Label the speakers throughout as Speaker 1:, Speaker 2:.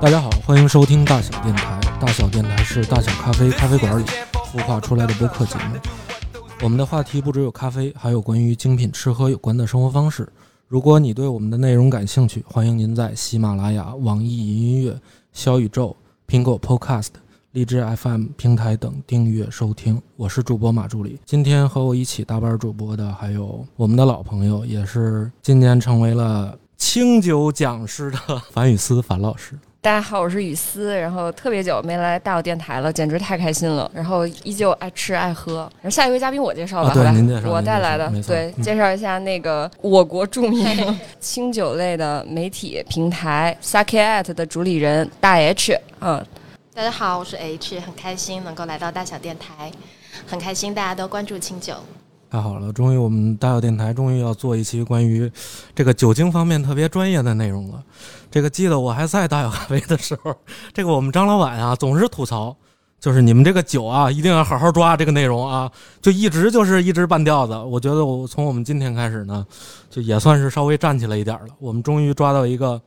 Speaker 1: 大家好，欢迎收听大小电台。大小电台是大小咖啡咖啡馆里孵化出来的播客节目。我们的话题不只有咖啡，还有关于精品吃喝有关的生活方式。如果你对我们的内容感兴趣，欢迎您在喜马拉雅、网易云音乐、小宇宙、苹果 Podcast、荔枝 FM 平台等订阅收听。我是主播马助理。今天和我一起搭班主播的还有我们的老朋友，也是今年成为了清酒讲师的 樊雨思樊老师。
Speaker 2: 大家好，我是雨思，然后特别久没来大有电台了，简直太开心了。然后依旧爱吃爱喝。然后下一位嘉宾我介绍吧，我带来的对，
Speaker 1: 嗯
Speaker 2: 介绍一下那个我国著名 清酒类的媒体平台 Sake at 的主理人大 H，嗯，
Speaker 3: 大家好，我是 H，很开心能够来到大小电台，很开心大家都关注清酒。
Speaker 1: 太好了，终于我们大小电台终于要做一期关于这个酒精方面特别专业的内容了。这个记得我还在大小咖啡的时候，这个我们张老板啊总是吐槽，就是你们这个酒啊一定要好好抓这个内容啊，就一直就是一直半吊子。我觉得我从我们今天开始呢，就也算是稍微站起来一点了。我们终于抓到一个，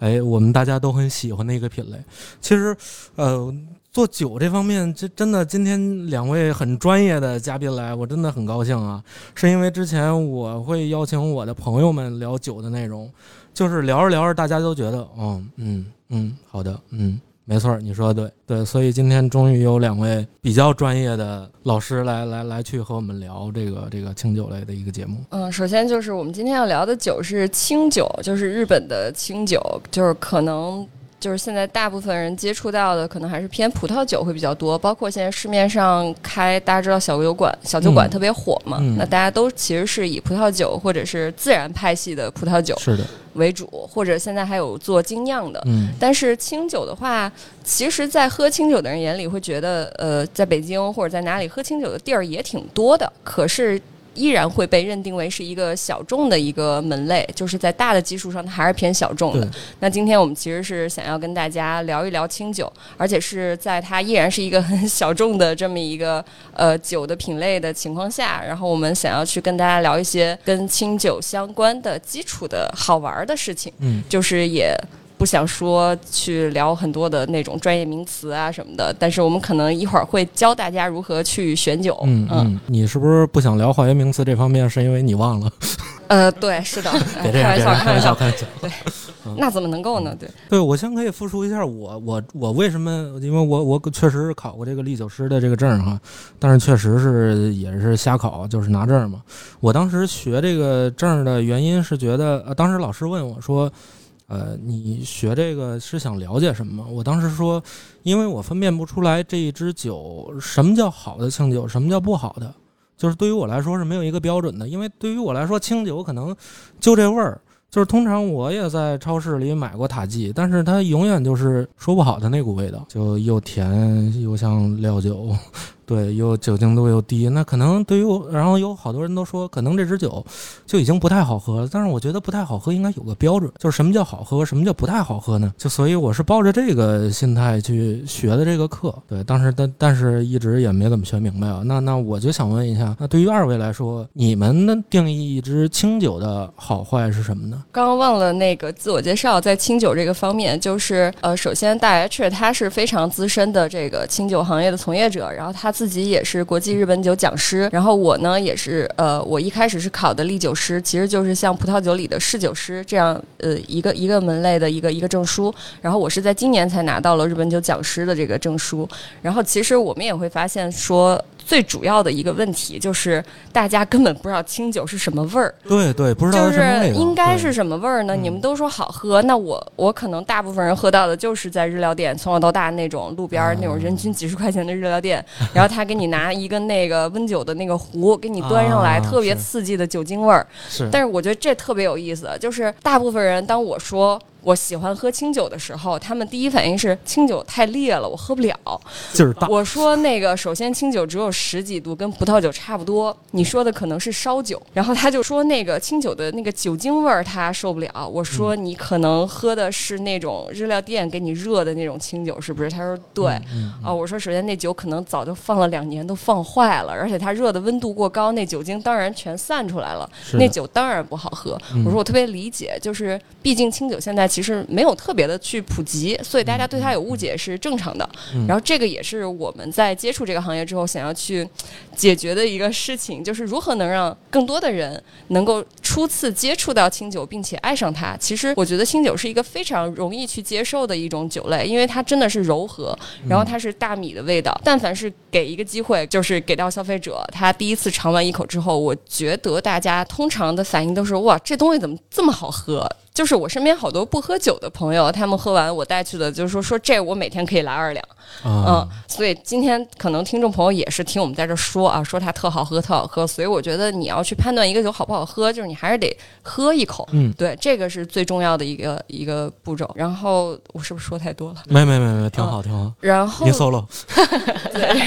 Speaker 1: 哎，我们大家都很喜欢的一个品类。其实，呃。做酒这方面，这真的今天两位很专业的嘉宾来，我真的很高兴啊！是因为之前我会邀请我的朋友们聊酒的内容，就是聊着聊着，大家都觉得，嗯嗯嗯，好的，嗯，没错，你说的对对，所以今天终于有两位比较专业的老师来来来去和我们聊这个这个清酒类的一个节目。
Speaker 2: 嗯，首先就是我们今天要聊的酒是清酒，就是日本的清酒，就是可能就是现在大部分人接触到的，可能还是偏葡萄酒会比较多。包括现在市面上开，大家知道小酒馆，小酒馆
Speaker 1: 嗯
Speaker 2: 特别火嘛，
Speaker 1: 嗯
Speaker 2: 那大家都其实是以葡萄酒或者是自然派系的葡萄酒
Speaker 1: 是的，
Speaker 2: 为主，或者现在还有做精酿的。
Speaker 1: 嗯
Speaker 2: 但是清酒的话，其实，在喝清酒的人眼里会觉得，呃，在北京或者在哪里喝清酒的地儿也挺多的，可是依然会被认定为是一个小众的一个门类，就是在大的基数上，它还是偏小众的。那今天我们其实是想要跟大家聊一聊清酒，而且是在它依然是一个很小众的这么一个呃酒的品类的情况下，然后我们想要去跟大家聊一些跟清酒相关的基础的好玩儿的事情。
Speaker 1: 嗯，
Speaker 2: 就是也不想说去聊很多的那种专业名词啊什么的，但是我们可能一会儿会教大家如何去选酒。
Speaker 1: 嗯嗯，你是不是不想聊化学名词这方面，是因为你忘了？
Speaker 2: 呃，对，是的，开玩笑，
Speaker 1: 开玩笑，
Speaker 2: 开玩笑，
Speaker 1: 开玩笑。
Speaker 2: 那怎么能够呢？对，
Speaker 1: 对，我先可以复述一下我我我为什么，因为我我确实是考过这个历酒师的这个证哈，但是确实是也是瞎考，就是拿证嘛。我当时学这个证的原因是觉得，呃，当时老师问我说，呃，你学这个是想了解什么？我当时说，因为我分辨不出来这一支酒什么叫好的清酒，什么叫不好的，就是对于我来说是没有一个标准的，因为对于我来说，清酒可能就这味儿。就是通常我也在超市里买过塔基，但是它永远就是说不好的那股味道，就又甜又像料酒，对，又酒精度又低。那可能对于我，然后有好多人都说，可能这支酒就已经不太好喝了。但是我觉得不太好喝应该有个标准，就是什么叫好喝，什么叫不太好喝呢？就所以我是抱着这个心态去学的这个课。对，当时但但是一直也没怎么学明白啊。那那我就想问一下，那对于二位来说，你们的定义一支清酒的好坏是什么呢？
Speaker 2: 刚刚忘了那个自我介绍，在清酒这个方面，就是呃，首先大 H 他是非常资深的这个清酒行业的从业者，然后他自己也是国际日本酒讲师，然后我呢也是呃，我一开始是考的历酒师，其实就是像葡萄酒里的侍酒师这样呃一个一个门类的一个一个证书，然后我是在今年才拿到了日本酒讲师的这个证书，然后其实我们也会发现说。最主要的一个问题就是，大家根本不知道清酒是什么味儿，
Speaker 1: 对对，不知道
Speaker 2: 就是应该是什么味儿呢？
Speaker 1: 嗯
Speaker 2: 你们都说好喝，那我我可能大部分人喝到的就是在日料店从小到大那种路边那种人均几十块钱的日料店，然后他给你拿一个那个温酒的那个壶给你端上来，
Speaker 1: 啊
Speaker 2: 特别刺激的酒精味儿。
Speaker 1: 是，
Speaker 2: 但是我觉得这特别有意思，就是大部分人当我说。我喜欢喝清酒的时候，他们第一反应是清酒太烈了，我喝不了。
Speaker 1: 劲儿大，
Speaker 2: 我说那个，首先清酒只有十几度，跟葡萄酒差不多。你说的可能是烧酒，然后他就说那个清酒的那个酒精味儿他受不了。我说你可能喝的是那种日料店给你热的那种清酒，是不是？他说对。
Speaker 1: 嗯，
Speaker 2: 啊，我说首先那酒可能早就放了两年，都放坏了，而且它热的温度过高，那酒精当然全散出来了，那酒当然不好喝。
Speaker 1: 嗯
Speaker 2: 我说我特别理解，就是毕竟清酒现在其实没有特别的去普及，所以大家对它有误解是正常的。
Speaker 1: 嗯
Speaker 2: 然后这个也是我们在接触这个行业之后想要去解决的一个事情，就是如何能让更多的人能够初次接触到清酒，并且爱上它。其实我觉得清酒是一个非常容易去接受的一种酒类，因为它真的是柔和，然后它是大米的味道。但凡是给一个机会，就是给到消费者，他第一次尝完一口之后，我觉得大家通常的反应都是哇，这东西怎么这么好喝？就是我身边好多不喝酒的朋友，他们喝完我带去的，就是说说这我每天可以来二两，嗯
Speaker 1: 啊，，
Speaker 2: 所以今天可能听众朋友也是听我们在这说啊，说它特好喝，特好喝，所以我觉得你要去判断一个酒好不好喝，就是你还是得喝一口，
Speaker 1: 嗯
Speaker 2: 对，这个是最重要的一个一个步骤。然后我是不是说太多了？
Speaker 1: 没没没没，挺好挺好。
Speaker 2: 然后
Speaker 1: 你 solo，
Speaker 2: 对，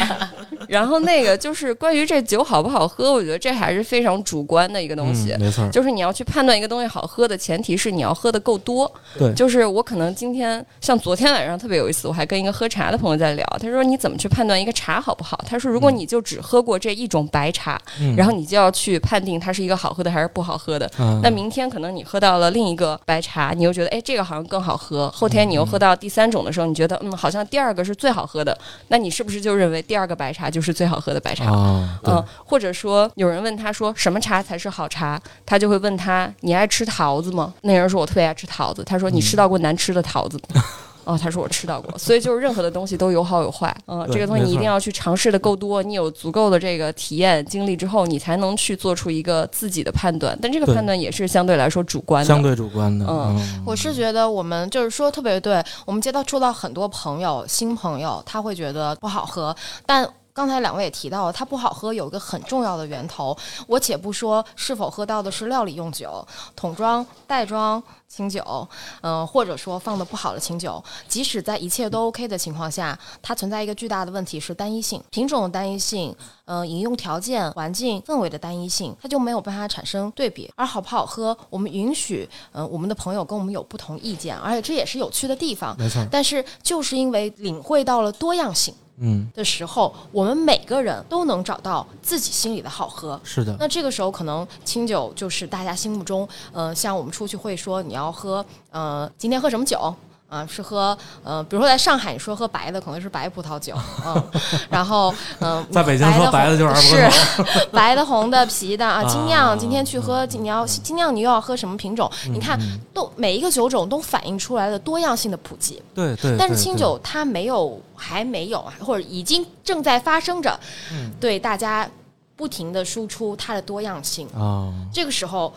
Speaker 2: 然后那个就是关于这酒好不好喝，我觉得这还是非常主观的一个东西。
Speaker 1: 嗯没错，
Speaker 2: 就是你要去判断一个东西好喝的前提是你要喝的够多。
Speaker 1: 对
Speaker 2: 就是我可能今天像昨天晚上特别有意思，我还跟一个喝茶的朋友在聊，他说你怎么去判断一个茶好不好？他说如果你就只喝过这一种白茶，
Speaker 1: 嗯
Speaker 2: 然后你就要去判定它是一个好喝的还是不好喝的。
Speaker 1: 嗯
Speaker 2: 那明天可能你喝到了另一个白茶，你又觉得哎这个好像更好喝，后天你又喝到第三种的时候，你觉得嗯好像第二个是最好喝的，那你是不是就认为第二个白茶就是最好喝的白茶？
Speaker 1: 啊，
Speaker 2: 嗯，或者说有人问他说什么茶才是好茶，他就会问他你爱吃桃子吗？那人说我特别爱吃桃子，他说你吃到过难吃的桃子吗？哦，他说我吃到过，所以就是任何的东西都有好有坏，嗯，
Speaker 1: 对
Speaker 2: 这个东西你一定要去尝试的够多，你有足够的这个体验经历之后，你才能去做出一个自己的判断，但这个判断也是相对来说主观的，
Speaker 1: 相对主观的，
Speaker 2: 嗯
Speaker 1: 嗯，
Speaker 3: 我是觉得我们就是说特别对，我们接到触到很多朋友，新朋友他会觉得不好喝，但。刚才两位也提到了，它不好喝有一个很重要的源头。我且不说是否喝到的是料理用酒、桶装、袋装清酒，嗯、或者说放的不好的清酒，即使在一切都 OK 的情况下，它存在一个巨大的问题是单一性、品种的单一性，呃，饮用条件、环境氛围的单一性，它就没有办法产生对比。而好不好喝，我们允许，嗯、我们的朋友跟我们有不同意见，而且这也是有趣的地方。
Speaker 1: 没错，
Speaker 3: 但是就是因为领会到了多样性
Speaker 1: 嗯，
Speaker 3: 的时候，我们每个人都能找到自己心里的好喝。
Speaker 1: 是的，
Speaker 3: 那这个时候，可能清酒就是大家心目中，呃，像我们出去会说你要喝，呃，今天喝什么酒？啊、是喝，呃，比如说在上海，你说喝白的可能是白葡萄酒，嗯，然后，嗯、
Speaker 1: 在北京说白的就是二
Speaker 3: 是 白的、红的、啤的啊，精酿。
Speaker 1: 啊
Speaker 3: 今天去喝，你要精酿，你又要喝什么品种？
Speaker 1: 嗯
Speaker 3: 你看，都每一个酒种都反映出来了多样性的普及。
Speaker 1: 对对，
Speaker 3: 但是清酒它没有，还没有，或者已经正在发生着，
Speaker 1: 嗯
Speaker 3: 对大家不停的输出它的多样性。
Speaker 1: 啊，
Speaker 3: 这个时候，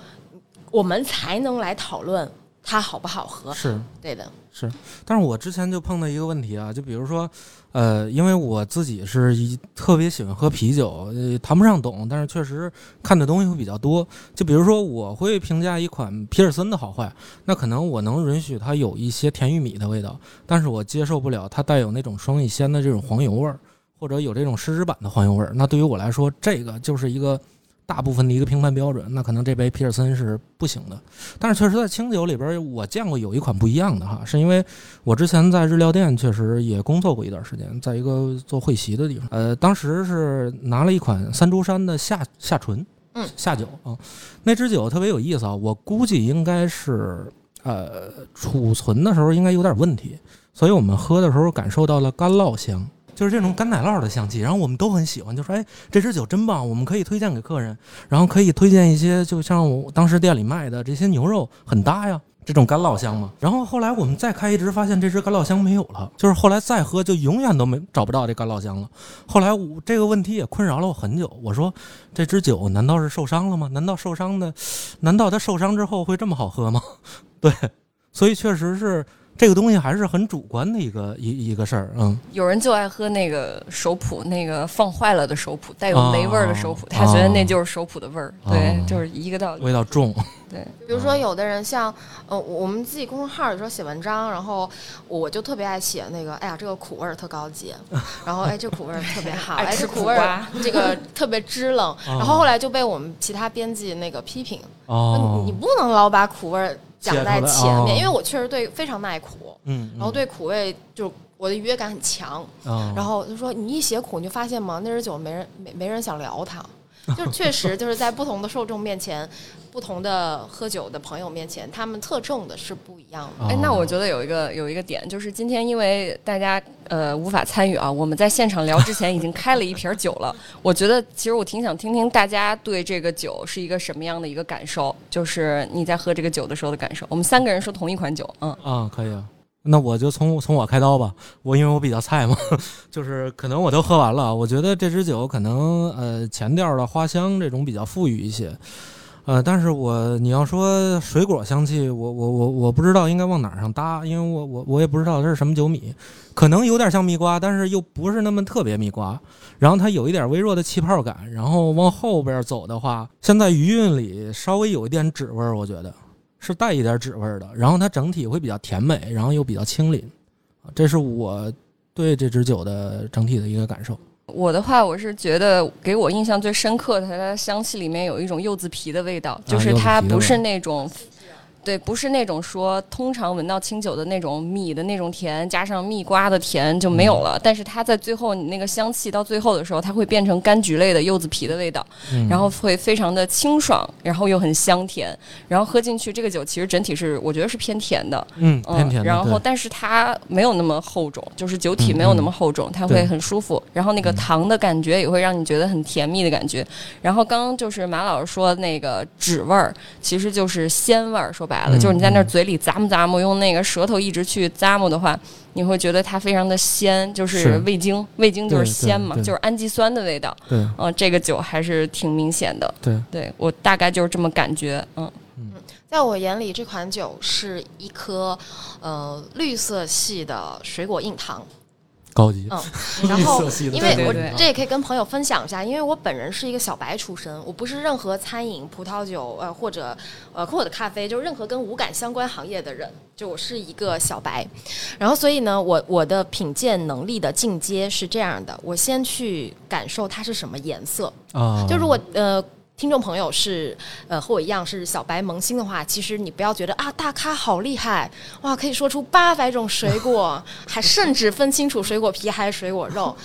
Speaker 3: 我们才能来讨论它好不好喝。
Speaker 1: 是
Speaker 3: 对的，
Speaker 1: 是，但是我之前就碰到一个问题啊，就比如说，呃，因为我自己是一特别喜欢喝啤酒，呃，谈不上懂，但是确实看的东西会比较多。就比如说，我会评价一款皮尔森的好坏，那可能我能允许它有一些甜玉米的味道，但是我接受不了它带有那种双乙酰的这种黄油味儿，或者有这种湿纸板的黄油味儿。那对于我来说，这个就是一个。大部分的一个评判标准，那可能这杯皮尔森是不行的，但是确实在清酒里边儿，我见过有一款不一样的哈，是因为我之前在日料店确实也工作过一段时间，在一个做会席的地方，呃，当时是拿了一款三株山的夏夏醇，
Speaker 3: 嗯，
Speaker 1: 夏酒。啊，那支酒特别有意思啊，我估计应该是呃储存的时候应该有点问题，所以我们喝的时候感受到了干酪香。就是这种干奶酪的香气，然后我们都很喜欢，就说哎，这支酒真棒，我们可以推荐给客人，然后可以推荐一些，就像我当时店里卖的这些牛肉很搭呀，这种干酪香嘛。然后后来我们再开一支，发现这支干酪香没有了，就是后来再喝就永远都没找不到这干酪香了。后来我这个问题也困扰了我很久，我说这支酒难道是受伤了吗？难道受伤的，难道它受伤之后会这么好喝吗？对，所以确实是这个东西还是很主观的一个一一个事儿，嗯。
Speaker 2: 有人就爱喝那个手谱，那个放坏了的手谱，带有
Speaker 1: 哦
Speaker 2: 霉味儿的手谱，他觉得那就是手谱的味儿。
Speaker 1: 哦
Speaker 2: 对，就是一个道理。
Speaker 1: 味道重，
Speaker 2: 对，
Speaker 3: 比如说有的人像，呃，我们自己公众号有时候写文章，然后我就特别爱写那个，哎呀，这个苦味儿特高级，然后哎，这苦味儿特别好，
Speaker 2: 爱
Speaker 3: 哎，
Speaker 2: 吃苦
Speaker 3: 这苦味儿 这个特别支棱，然后后来就被我们其他编辑那个批评，
Speaker 1: 哦，
Speaker 3: 你你不能老把苦味儿讲在前面，
Speaker 1: 哦。
Speaker 3: 因为我确实对非常耐苦，
Speaker 1: 嗯，
Speaker 3: 然后对苦味就我的愉悦感很强，
Speaker 1: 嗯，
Speaker 3: 然后就说你一写苦，你就发现吗？那支酒没人没没人想聊它，就是确实就是在不同的受众面前，不同的喝酒的朋友面前，他们侧重的是不一样的。
Speaker 2: 哎，那
Speaker 1: 哦
Speaker 2: 我觉得有一个有一个点，就是今天因为大家呃无法参与啊，我们在现场聊之前已经开了一瓶酒了。我觉得其实我挺想听听大家对这个酒是一个什么样的一个感受，就是你在喝这个酒的时候的感受。我们三个人说同一款酒，嗯，
Speaker 1: 啊，可以啊。那我就从从我开刀吧，我因为我比较菜嘛，就是可能我都喝完了。我觉得这支酒可能呃前调的花香这种比较富裕一些，呃，但是我你要说水果香气，我我我我不知道应该往哪儿上搭，因为我我我也不知道它是什么酒米，可能有点像蜜瓜，但是又不是那么特别蜜瓜。然后它有一点微弱的气泡感，然后往后边走的话，现在余韵里稍微有一点纸味儿，我觉得。是带一点纸味儿的，然后它整体会比较甜美，然后又比较清灵，这是我对这支酒的整体的一个感受。
Speaker 2: 我的话，我是觉得给我印象最深刻的，它的香气里面有一种柚子皮的味道，就是它不是那种。对，不是那种说通常闻到清酒的那种米的那种甜，加上蜜瓜的甜就没有了。但是它在最后，你那个香气到最后的时候，它会变成柑橘类的柚子皮的味道，
Speaker 1: 嗯、
Speaker 2: 然后会非常的清爽，然后又很香甜。然后喝进去，这个酒其实整体是我觉得是偏甜的，
Speaker 1: 嗯，偏甜的。
Speaker 2: 然后，但是它没有那么厚重，就是酒体没有那么厚重，它会很舒服。然后那个糖的感觉也会让你觉得很甜蜜的感觉。然后刚刚就是马老师说那个纸味儿，其实就是鲜味儿。说白了，
Speaker 1: 嗯
Speaker 2: 就是你在那嘴里咂摸咂摸，用那个舌头一直去咂摸的话，你会觉得它非常的鲜，就是
Speaker 1: 是
Speaker 2: 味精，味精就是鲜嘛，就是氨基酸的味道。
Speaker 1: 对
Speaker 2: 嗯、这个酒还是挺明显的。
Speaker 1: 对，
Speaker 2: 对我大概就是这么感觉。嗯，
Speaker 3: 在我眼里，这款酒是一颗呃绿色系的水果硬糖。
Speaker 1: 高级。
Speaker 3: 嗯 然后因为我这也可以跟朋友分享一下，因为我本人是一个小白出身，我不是任何餐饮、葡萄酒呃或者呃或者咖啡，就是任何跟五感相关行业的人，就我是一个小白。然后所以呢，我我的品鉴能力的进阶是这样的，我先去感受它是什么颜色，
Speaker 1: 啊，
Speaker 3: 就如果呃。听众朋友是呃和我一样是小白萌新的话，其实你不要觉得啊大咖好厉害哇，可以说出八百种水果，还甚至分清楚水果皮还是水果肉。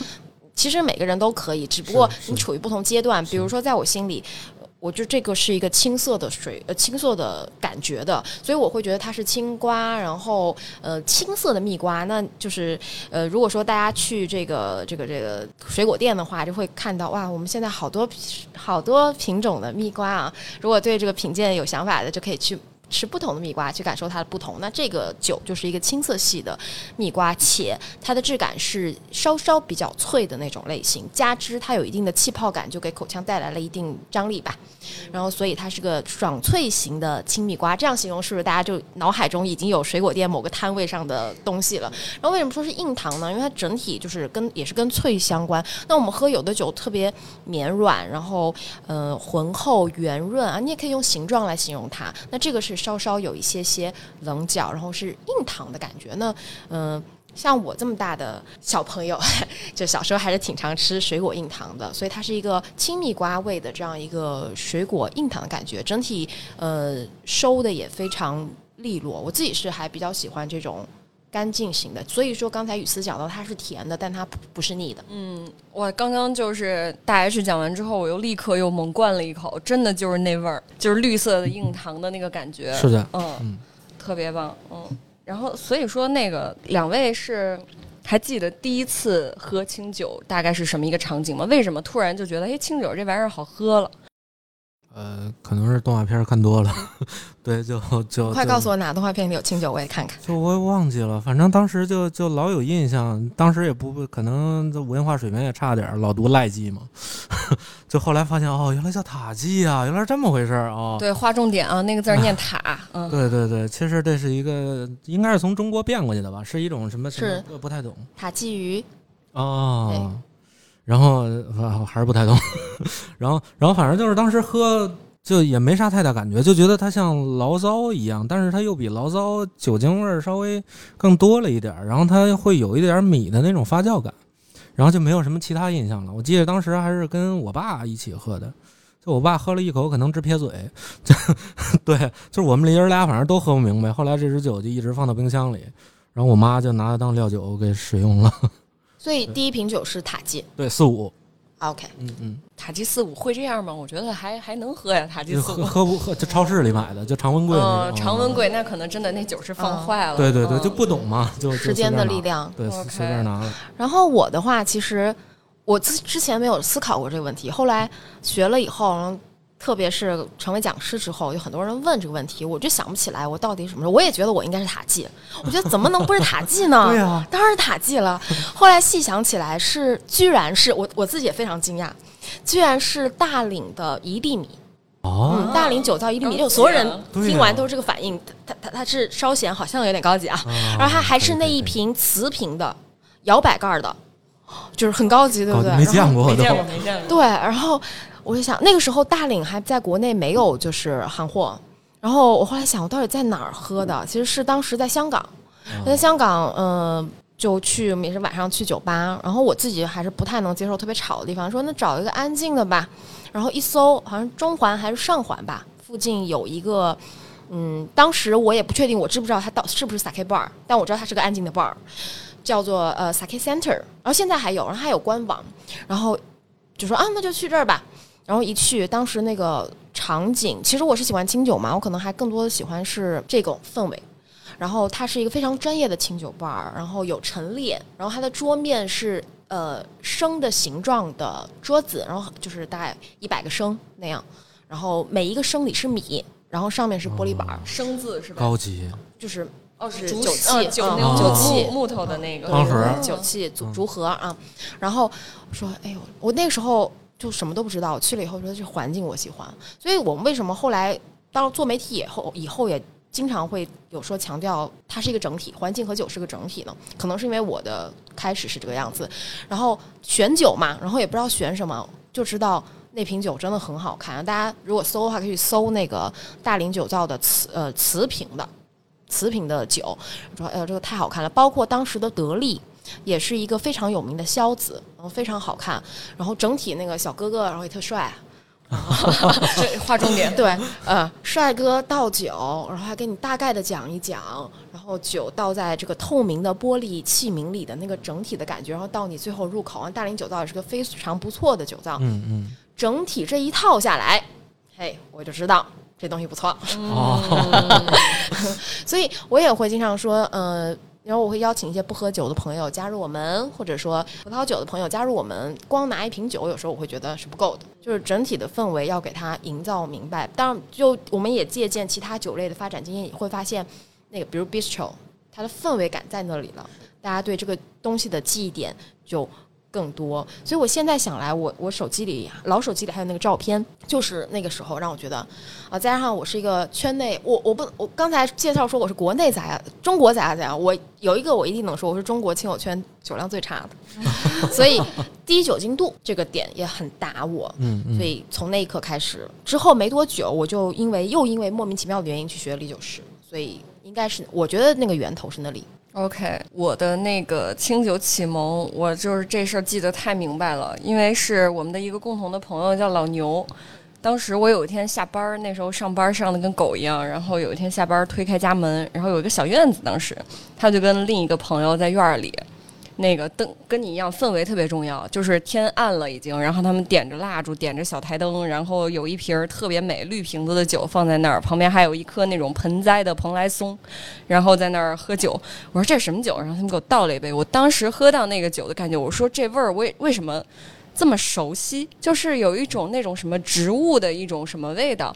Speaker 3: 其实每个人都可以，只不过你处于不同阶段。比如说，在我心里，我觉得这个是一个青色的水呃青色的感觉的，所以我会觉得它是青瓜，然后呃青色的蜜瓜。那就是呃，如果说大家去这个这个这个水果店的话，就会看到哇，我们现在好多好多品种的蜜瓜啊。如果对这个品鉴有想法的，就可以去。吃不同的蜜瓜，去感受它的不同。那这个酒就是一个青色系的蜜瓜，且它的质感是稍稍比较脆的那种类型，加之它有一定的气泡感，就给口腔带来了一定张力吧。然后，所以它是个爽脆型的青蜜瓜。这样形容是不是大家就脑海中已经有水果店某个摊位上的东西了？然后为什么说是硬糖呢？因为它整体就是跟也是跟脆相关。那我们喝有的酒特别绵软，然后呃浑厚圆润啊，你也可以用形状来形容它。那这个是稍稍有一些些棱角，然后是硬糖的感觉。那嗯。像我这么大的小朋友，就小时候还是挺常吃水果硬糖的，所以它是一个青蜜瓜味的这样一个水果硬糖的感觉，整体呃收的也非常利落。我自己是还比较喜欢这种干净型的，所以说刚才雨思讲到它是甜的，但它不不是腻的。
Speaker 2: 嗯我刚刚就是大 H 讲完之后，我又立刻又猛灌了一口，真的就是那味儿，就是绿色的硬糖的那个感觉。
Speaker 1: 是的，
Speaker 2: 嗯，
Speaker 1: 嗯
Speaker 2: 特别棒，嗯。然后所以说那个两位是还记得第一次喝清酒大概是什么一个场景吗？为什么突然就觉得哎清酒这玩意儿好喝了？
Speaker 1: 呃，可能是动画片看多了，对，就就就
Speaker 3: 快告诉我哪动画片里有清酒，我也看看。
Speaker 1: 就我也忘记了，反正当时就就老有印象，当时也不可能这文化水平也差点儿，老读赖记嘛，就后来发现哦，原来叫塔记啊，原来是这么回事儿啊。
Speaker 2: 对，划重点啊，那个字儿念塔，嗯，
Speaker 1: 对对对，其实这是一个应该是从中国变过去的吧，是一种什么什
Speaker 3: 是。
Speaker 1: 么不不太懂。
Speaker 3: 塔鲫鱼，
Speaker 1: 哦。然后啊还是不太懂，然后然后反正就是当时喝就也没啥太大感觉，就觉得它像醪糟一样，但是它又比醪糟酒精味儿稍微更多了一点儿，然后它会有一点儿米的那种发酵感，然后就没有什么其他印象了。我记得当时还是跟我爸一起喝的，就我爸喝了一口可能直撇嘴，就对，就是我们爷儿俩反正都喝不明白。后来这支酒就一直放到冰箱里，然后我妈就拿它当料酒给使用了。
Speaker 3: 所以第一瓶酒是塔基
Speaker 1: 对，四五
Speaker 3: ，OK，
Speaker 1: 嗯嗯，
Speaker 2: 塔吉四五会这样吗？我觉得还还能喝呀，塔吉
Speaker 1: 就喝
Speaker 2: 四五。
Speaker 1: 喝不喝？就超市里买的，就常温柜那
Speaker 2: 嗯，常温柜那可能真的那酒是放坏了。
Speaker 1: 对对对，
Speaker 2: 嗯
Speaker 1: 就不懂嘛，就就
Speaker 3: 时间的力量。
Speaker 1: 对，随便拿了。
Speaker 3: 然后我的话，其实我之之前没有思考过这个问题，后来学了以后，然后特别是成为讲师之后，有很多人问这个问题，我就想不起来我到底什么时候。我也觉得我应该是塔季，我觉得怎么能不是塔季呢？
Speaker 1: 对呀
Speaker 3: 当然是塔季了。后来细想起来是，居然是我我自己也非常惊讶，居然是大岭的一粒米。
Speaker 1: 哦，
Speaker 3: 嗯，大岭酒造一粒米，就所有人听完都是这个反应。它它它是稍显好像有点高级啊，然后它还是那一瓶瓷瓶的摇摆盖儿的，就是很高级，对不对？
Speaker 1: 没见过
Speaker 2: 没见过，没见过。
Speaker 3: 对，然后我就想，那个时候大岭还在国内没有就是行货，然后我后来想，我到底在哪儿喝的？其实是当时在香港，在香港，呃，就去也是晚上去酒吧，然后我自己还是不太能接受特别吵的地方，说那找一个安静的吧，然后一搜，好像中环还是上环吧，附近有一个。嗯，当时我也不确定，我知不知道它到是不是 sake bar，但我知道它是个安静的 bar，叫做呃 sake center，然后现在还有，然后还有官网，然后就说啊，那就去这儿吧。然后一去，当时那个场景，其实我是喜欢清酒嘛，我可能还更多的喜欢是这种氛围。然后它是一个非常专业的清酒 bar，然后有陈列，然后它的桌面是呃升的形状的桌子，然后就是大概一百个升那样，然后每一个升里是米，然后上面是玻璃板儿，
Speaker 2: 生字是吧？
Speaker 1: 高级，
Speaker 3: 就是
Speaker 2: 哦，
Speaker 3: 是酒
Speaker 2: 嗯
Speaker 3: 器嗯
Speaker 2: 酒
Speaker 3: 器
Speaker 2: 木木头的那个
Speaker 1: 方盒
Speaker 2: 哦
Speaker 3: 酒器竹竹盒啊。然后我说，哎呦，我那个时候就什么都不知道，去了以后说这环境我喜欢，所以我们为什么后来当做媒体以后，以后也经常会有说强调它是一个整体，环境和酒是个整体呢？可能是因为我的开始是这个样子，然后选酒嘛，然后也不知道选什么，就知道。那瓶酒真的很好看，大家如果搜的话，可以搜那个大林酒造的瓷呃瓷瓶的瓷瓶的酒，说哎呦这个太好看了，包括当时的得力。也是一个非常有名的萧子，然后非常好看，然后整体那个小哥哥，然后也特帅，
Speaker 2: 这划重点。
Speaker 3: 对，呃，帅哥倒酒，然后还给你大概的讲一讲，然后酒倒在这个透明的玻璃器皿里的那个整体的感觉，然后到你最后入口，大林酒造也是个非常不错的酒造，
Speaker 1: 嗯嗯，
Speaker 3: 整体这一套下来，嘿，我就知道这东西不错，
Speaker 1: 哦，
Speaker 3: 所以我也会经常说，呃。然后我会邀请一些不喝酒的朋友加入我们，或者说葡萄酒的朋友加入我们。光拿一瓶酒，有时候我会觉得是不够的，就是整体的氛围要给它营造明白。当然，就我们也借鉴其他酒类的发展经验，也会发现，那个比如 bistro，它的氛围感在那里了，大家对这个东西的记忆点就更多。所以我现在想来，我我手机里老手机里还有那个照片，就是那个时候让我觉得，啊，再加上我是一个圈内，我我不我刚才介绍说我是国内咋样，中国咋样咋样，我有一个我一定能说我是中国亲友圈酒量最差的，所以低酒精度这个点也很打我。
Speaker 1: 嗯嗯，
Speaker 3: 所以从那一刻开始，之后没多久，我就因为又因为莫名其妙的原因去学了礼酒师，所以应该是我觉得那个源头是那里。
Speaker 2: OK，我的那个清酒启蒙，我就是这事儿记得太明白了，因为是我们的一个共同的朋友叫老牛。当时我有一天下班，那时候上班上的跟狗一样，然后有一天下班推开家门，然后有一个小院子，当时他就跟另一个朋友在院儿里，那个灯跟你一样，氛围特别重要，就是天暗了已经，然后他们点着蜡烛，点着小台灯，然后有一瓶特别美绿瓶子的酒放在那儿，旁边还有一棵那种盆栽的蓬莱松，然后在那儿喝酒。我说这什么酒？然后他们给我倒了一杯。我当时喝到那个酒的感觉，我说这味儿为为什么这么熟悉？就是有一种那种什么植物的一种什么味道。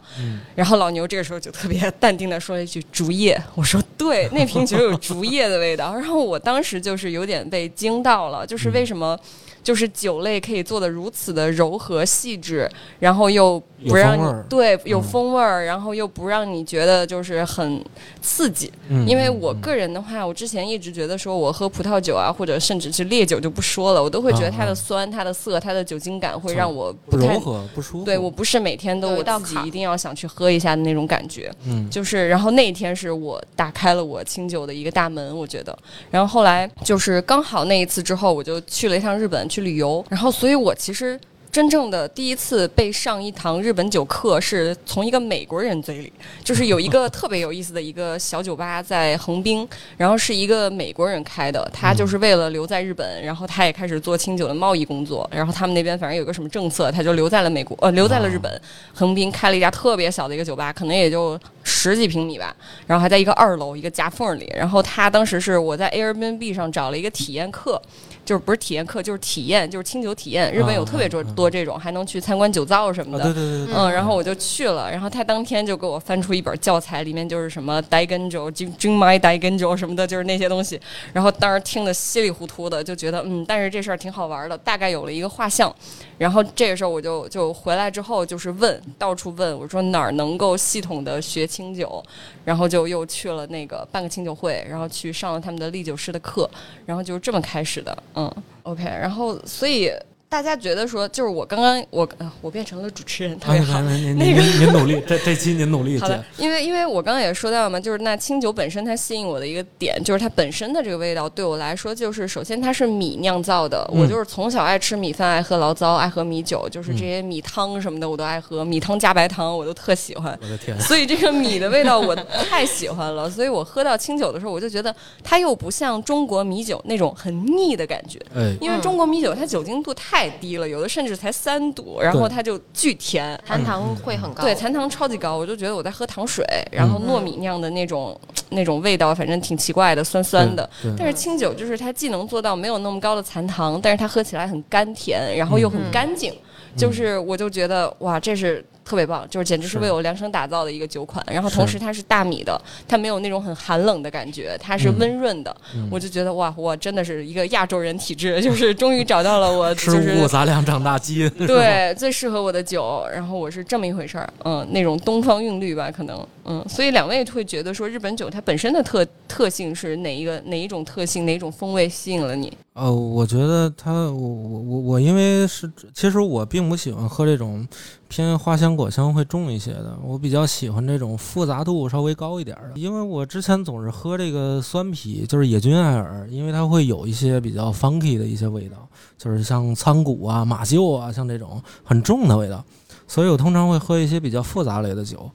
Speaker 2: 然后老牛这个时候就特别淡定的说了一句“竹叶”，我说对，那瓶酒有竹叶的味道。然后我当时就是有点被惊到了，就是为什么？就是酒类可以做的如此的柔和细致，然后又不让你
Speaker 1: 有风味儿。
Speaker 2: 对有
Speaker 1: 嗯
Speaker 2: 风味儿，然后又不让你觉得就是很刺激。
Speaker 1: 嗯
Speaker 2: 因为我个人的话，我之前一直觉得说我喝葡萄酒啊，或者甚至是烈酒就不说了，我都会觉得它的酸、它的涩、它的酒精感会让我
Speaker 1: 不
Speaker 2: 太
Speaker 1: 柔和不舒服，
Speaker 2: 对我不是每天都我自己一定要想去喝一下的那种感觉。
Speaker 1: 嗯。
Speaker 2: 就是，然后那一天是我打开了我清酒的一个大门，我觉得。然后后来就是刚好那一次之后，我就去了一趟日本去旅游，然后所以我其实。真正的第一次被上一堂日本酒课，是从一个美国人嘴里，就是有一个 特别有意思的一个小酒吧在横滨，然后是一个美国人开的，他就是为了留在日本，然后他也开始做清酒的贸易工作，然后他们那边反正有个什么政策，他就留在了美国，呃，留在了日本，横滨开了一家特别小的一个酒吧，可能也就十几平米吧，然后还在一个二楼一个夹缝里，然后他当时是我在 Airbnb 上找了一个体验课。就是不是体验课，就是体验，就是清酒体验。日本有特别多多这种，还能去参观酒造什么的。
Speaker 1: 对对对，
Speaker 2: 嗯，然后我就去了，然后他当天就给我翻出一本教材，里面就是什么 d i g e n j o j u m a i d i g e n j o 什么的，就是那些东西。然后当时听得稀里糊涂的，就觉得嗯，但是这事儿挺好玩的，大概有了一个画像。然后这个时候我就就回来之后就是问到处问，我说哪儿能够系统的学清酒，然后就又去了那个办个清酒会，然后去上了他们的历酒师的课，然后就是这么开始的，嗯，OK，然后所以。大家觉得说，就是我刚刚我我变成了主持人，特别好。
Speaker 1: 那个您努力，这这期您努力。
Speaker 2: 好的，因为因为我刚刚也说到了嘛，就是那清酒本身它吸引我的一个点，就是它本身的这个味道对我来说，就是首先它是米酿造的，我就是从小爱吃米饭，爱喝醪糟，爱喝米酒，就是这些米汤什么的我都爱喝，米汤加白糖我都特喜欢。
Speaker 1: 我的天！
Speaker 2: 所以这个米的味道我太喜欢了，所以我喝到清酒的时候，我就觉得它又不像中国米酒那种很腻的感觉，
Speaker 1: 哎，
Speaker 2: 因为中国米酒它酒精度太低了，有的甚至才三度，然后它就巨甜，
Speaker 3: 含糖会很高。
Speaker 2: 对，残糖超级高，我就觉得我在喝糖水。然后糯米酿的那种 那种味道，反正挺奇怪的，酸酸的。但是清酒就是它既能做到没有那么高的残糖，但是它喝起来很甘甜，然后又很干净。就是我就觉得哇，这是。特别棒，就是简直是为我量身打造的一个酒款。然后同时它是大米的，它没有那种很寒冷的感觉，它是温润的。我就觉得哇，我真的是一个亚洲人体质，就是终于找到了我
Speaker 1: 吃五谷杂粮长大基因。
Speaker 2: 对，最适合我的酒。然后我是这么一回事儿，嗯，那种东方韵律吧，可能，嗯。所以两位会觉得说日本酒它本身的特特性是哪一个哪一种特性哪一种风味吸引了你？
Speaker 1: 呃，我觉得它，我我我我因为是其实我并不喜欢喝这种。偏花香果香会重一些的，我比较喜欢这种复杂度稍微高一点的，因为我之前总是喝这个酸啤，就是野菌艾尔，因为它会有一些比较 funky 的一些味道，就是像仓谷啊、马厩啊，像这种很重的味道，所以我通常会喝一些比较复杂类的酒，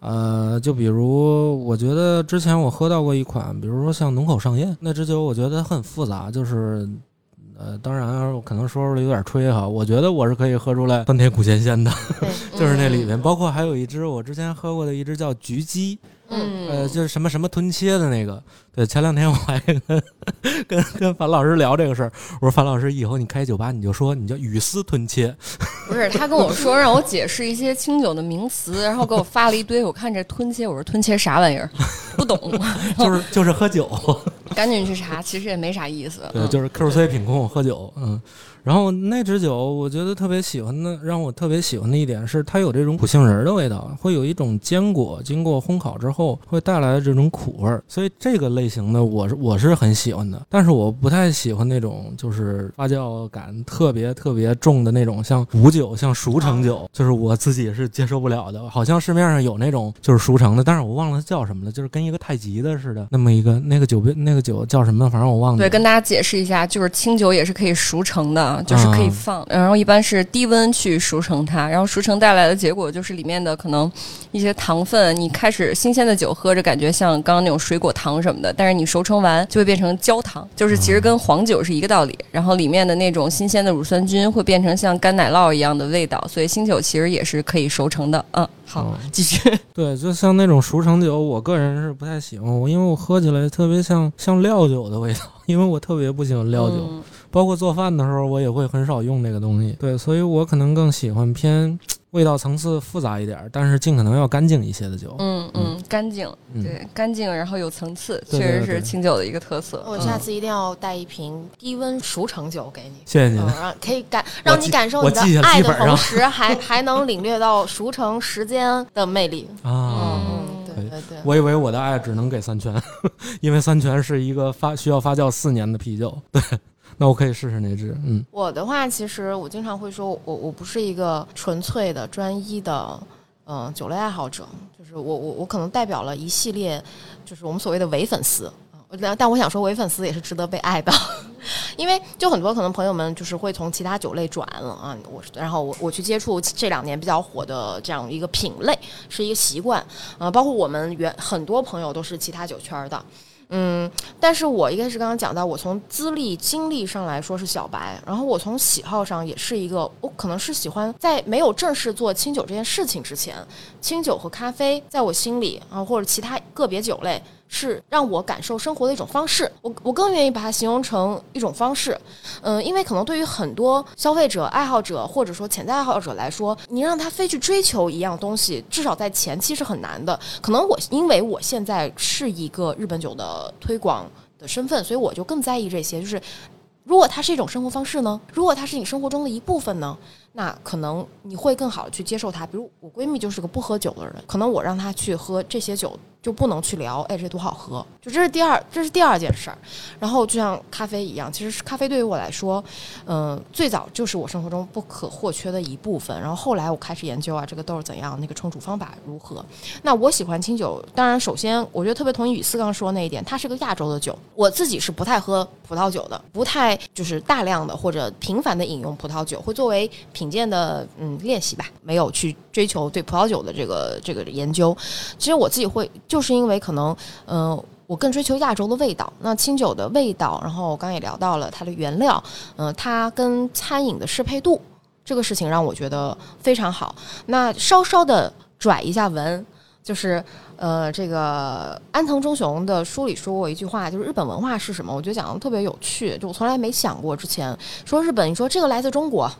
Speaker 1: 呃，就比如我觉得之前我喝到过一款，比如说像浓口上咽那支酒，我觉得很复杂，就是。呃，当然，我可能说出来有点吹哈，我觉得我是可以喝出来酸甜苦咸鲜的，就是那里面，包括还有一支我之前喝过的一支叫菊鸡。
Speaker 2: 嗯，
Speaker 1: 呃，就是什么什么吞切的那个，对，前两天我还跟 跟跟樊老师聊这个事儿，我说樊老师以后你开酒吧你就说你叫雨丝吞切，
Speaker 2: 不是，他跟我说让我解释一些清酒的名词，然后给我发了一堆，我看这吞切，我说吞切啥玩意儿，不懂，
Speaker 1: 就是就是喝酒，
Speaker 2: 赶紧去查，其实也没啥意思，
Speaker 1: 对，就是 QC 品控喝酒，嗯。然后那支酒，我觉得特别喜欢的，让我特别喜欢的一点是，它有这种苦杏仁的味道，会有一种坚果经过烘烤之后会带来的这种苦味儿，所以这个类型的我是我是很喜欢的。但是我不太喜欢那种就是发酵感特别特别重的那种，像古酒、像熟成酒，就是我自己是接受不了的。好像市面上有那种就是熟成的，但是我忘了它叫什么了，就是跟一个太极的似的那么一个那个酒杯那个酒叫什么，反正我忘了。
Speaker 2: 对，跟大家解释一下，就是清酒也是可以熟成的。就是可以放，然后一般是低温去熟成它，然后熟成带来的结果就是里面的可能一些糖分，你开始新鲜的酒喝着感觉像刚刚那种水果糖什么的，但是你熟成完就会变成焦糖，就是其实跟黄酒是一个道理。然后里面的那种新鲜的乳酸菌会变成像干奶酪一样的味道，所以新酒其实也是可以熟成的。嗯，好，继续。
Speaker 1: 对，就像那种熟成酒，我个人是不太喜欢，我因为我喝起来特别像像料酒的味道，因为我特别不喜欢料酒。包括做饭的时候，我也会很少用那个东西。对，所以我可能更喜欢偏味道层次复杂一点，但是尽可能要干净一些的酒。
Speaker 2: 嗯嗯，干净，对，干净，然后有层次，确实是清酒的一个特色。
Speaker 3: 我下次一定要带一瓶低温熟成酒给你。
Speaker 1: 谢谢您，
Speaker 3: 让可以感让你感受你的爱的同时，还 还能领略到熟成时间的魅力
Speaker 1: 啊。
Speaker 3: 嗯，对对对。
Speaker 1: 我以为我的爱只能给三全，因为三全是一个发需要发酵四年的啤酒。对。那我可以试试那支，嗯，
Speaker 3: 我的话，其实我经常会说，我我不是一个纯粹的专一的，嗯，酒类爱好者，就是我我我可能代表了一系列，就是我们所谓的伪粉丝，但但我想说，伪粉丝也是值得被爱的，因为就很多可能朋友们就是会从其他酒类转了啊，我然后我我去接触这两年比较火的这样一个品类是一个习惯啊，包括我们原很多朋友都是其他酒圈的。嗯，但是我一开始刚刚讲到，我从资历经历上来说是小白，然后我从喜好上也是一个，我可能是喜欢在没有正式做清酒这件事情之前，清酒和咖啡在我心里啊，或者其他个别酒类。是让我感受生活的一种方式，我我更愿意把它形容成一种方式，嗯，因为可能对于很多消费者、爱好者或者说潜在爱好者来说，你让他非去追求一样东西，至少在前期是很难的。可能我因为我现在是一个日本酒的推广的身份，所以我就更在意这些。就是如果它是一种生活方式呢？如果它是你生活中的一部分呢？那可能你会更好的去接受它。比如我闺蜜就是个不喝酒的人，可能我让她去喝这些酒。就不能去聊，哎，这多好喝，就这是第二，这是第二件事儿。然后就像咖啡一样，其实咖啡对于我来说，嗯，最早就是我生活中不可或缺的一部分。然后后来我开始研究啊，这个豆儿怎样，那个冲煮方法如何。那我喜欢清酒，当然首先我觉得特别同意雨思刚说那一点，它是个亚洲的酒。我自己是不太喝葡萄酒的，不太就是大量的或者频繁的饮用葡萄酒，会作为品鉴的嗯练习吧，没有去追求对葡萄酒的这个这个研究。其实我自己会。就是因为可能，嗯，我更追求亚洲的味道。那清酒的味道，然后我刚也聊到了它的原料，嗯，它跟餐饮的适配度这个事情让我觉得非常好。那稍稍的拽一下文，就是呃，这个安藤忠雄的书里说过一句话，就是日本文化是什么？我觉得讲的特别有趣，就我从来没想过之前说日本，你说这个来自中国。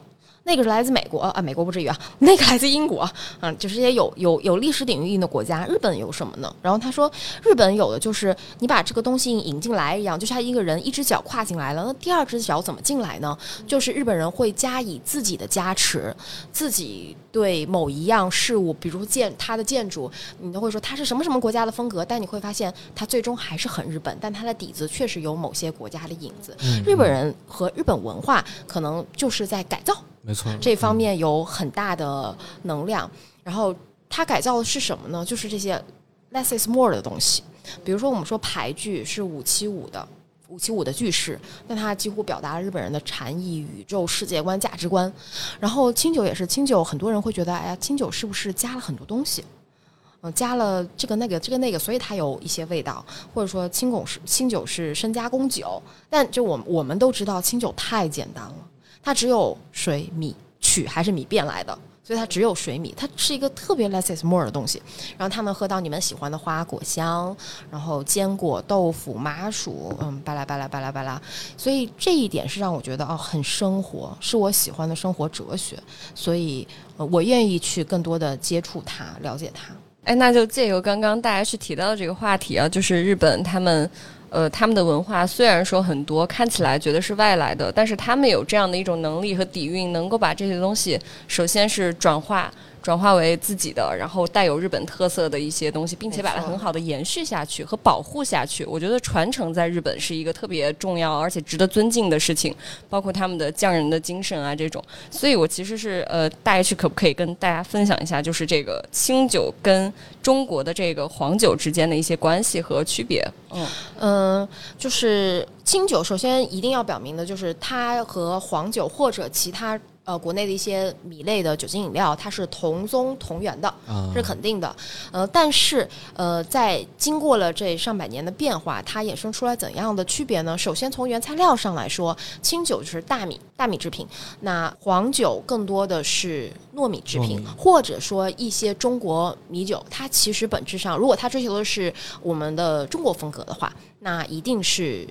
Speaker 3: 那个是来自美国啊，美国不至于啊，那个来自英国，嗯，就是些有有有历史底蕴的国家。日本有什么呢？然后他说，日本有的就是你把这个东西引进来一样，就像一个人一只脚跨进来了，那第二只脚怎么进来呢？就是日本人会加以自己的加持，自己对某一样事物，比如建它的建筑，你都会说它是什么什么国家的风格，但你会发现它最终还是很日本，但它的底子确实有某些国家的影子。日本人和日本文化可能就是在改造。
Speaker 1: 没错，
Speaker 3: 这方面有很大的能量。然后它改造的是什么呢？就是这些 less is more 的东西。比如说，我们说牌具是五七五的，五七五的句式，那它几乎表达了日本人的禅意、宇宙世界观、价值观。然后清酒也是，清酒很多人会觉得，哎呀，清酒是不是加了很多东西？嗯，加了这个那个这个那个，所以它有一些味道。或者说，清酒是清酒是深加工酒，但就我我们都知道，清酒太简单了。它只有水米曲还是米变来的，所以它只有水米，它是一个特别 less is more 的东西。然后他们喝到你们喜欢的花果香，然后坚果、豆腐、麻薯，嗯，巴拉巴拉巴拉巴拉。所以这一点是让我觉得哦，很生活，是我喜欢的生活哲学。所以我愿意去更多的接触它，了解它。
Speaker 2: 哎，那就借由刚刚大家去提到的这个话题啊，就是日本他们。呃，他们的文化虽然说很多看起来觉得是外来的，但是他们有这样的一种能力和底蕴，能够把这些东西，首先是转化。转化为自己的，然后带有日本特色的一些东西，并且把它很好的延续下去和保护下去。我觉得传承在日本是一个特别重要而且值得尊敬的事情，包括他们的匠人的精神啊这种。所以我其实是呃，大 H 可不可以跟大家分享一下，就是这个清酒跟中国的这个黄酒之间的一些关系和区别？
Speaker 3: 嗯嗯，就是清酒首先一定要表明的就是它和黄酒或者其他。呃，国内的一些米类的酒精饮料，它是同宗同源的，是肯定的。呃，但是呃，在经过了这上百年的变化，它衍生出来怎样的区别呢？首先从原材料上来说，清酒就是大米，大米制品；那黄酒更多的是糯米制品，或者说一些中国米酒，它其实本质上，如果它追求的是我们的中国风格的话，那一定是。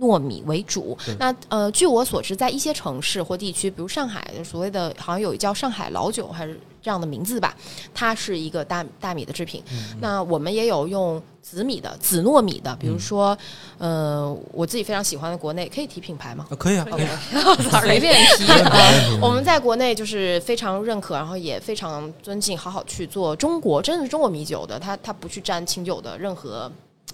Speaker 3: 糯米为主，那呃，据我所知，在一些城市或地区，比如上海，所谓的好像有一叫上海老酒还是这样的名字吧，它是一个大大米的制品。那我们也有用紫米的紫糯米的，比如说，呃，我自己非常喜欢的国内可以提品牌吗？
Speaker 1: 可以啊，可以，
Speaker 3: 随便提。我们在国内就是非常认可，然后也非常尊敬，好好去做中国，真的是中国米酒的，它它不去沾清酒的任何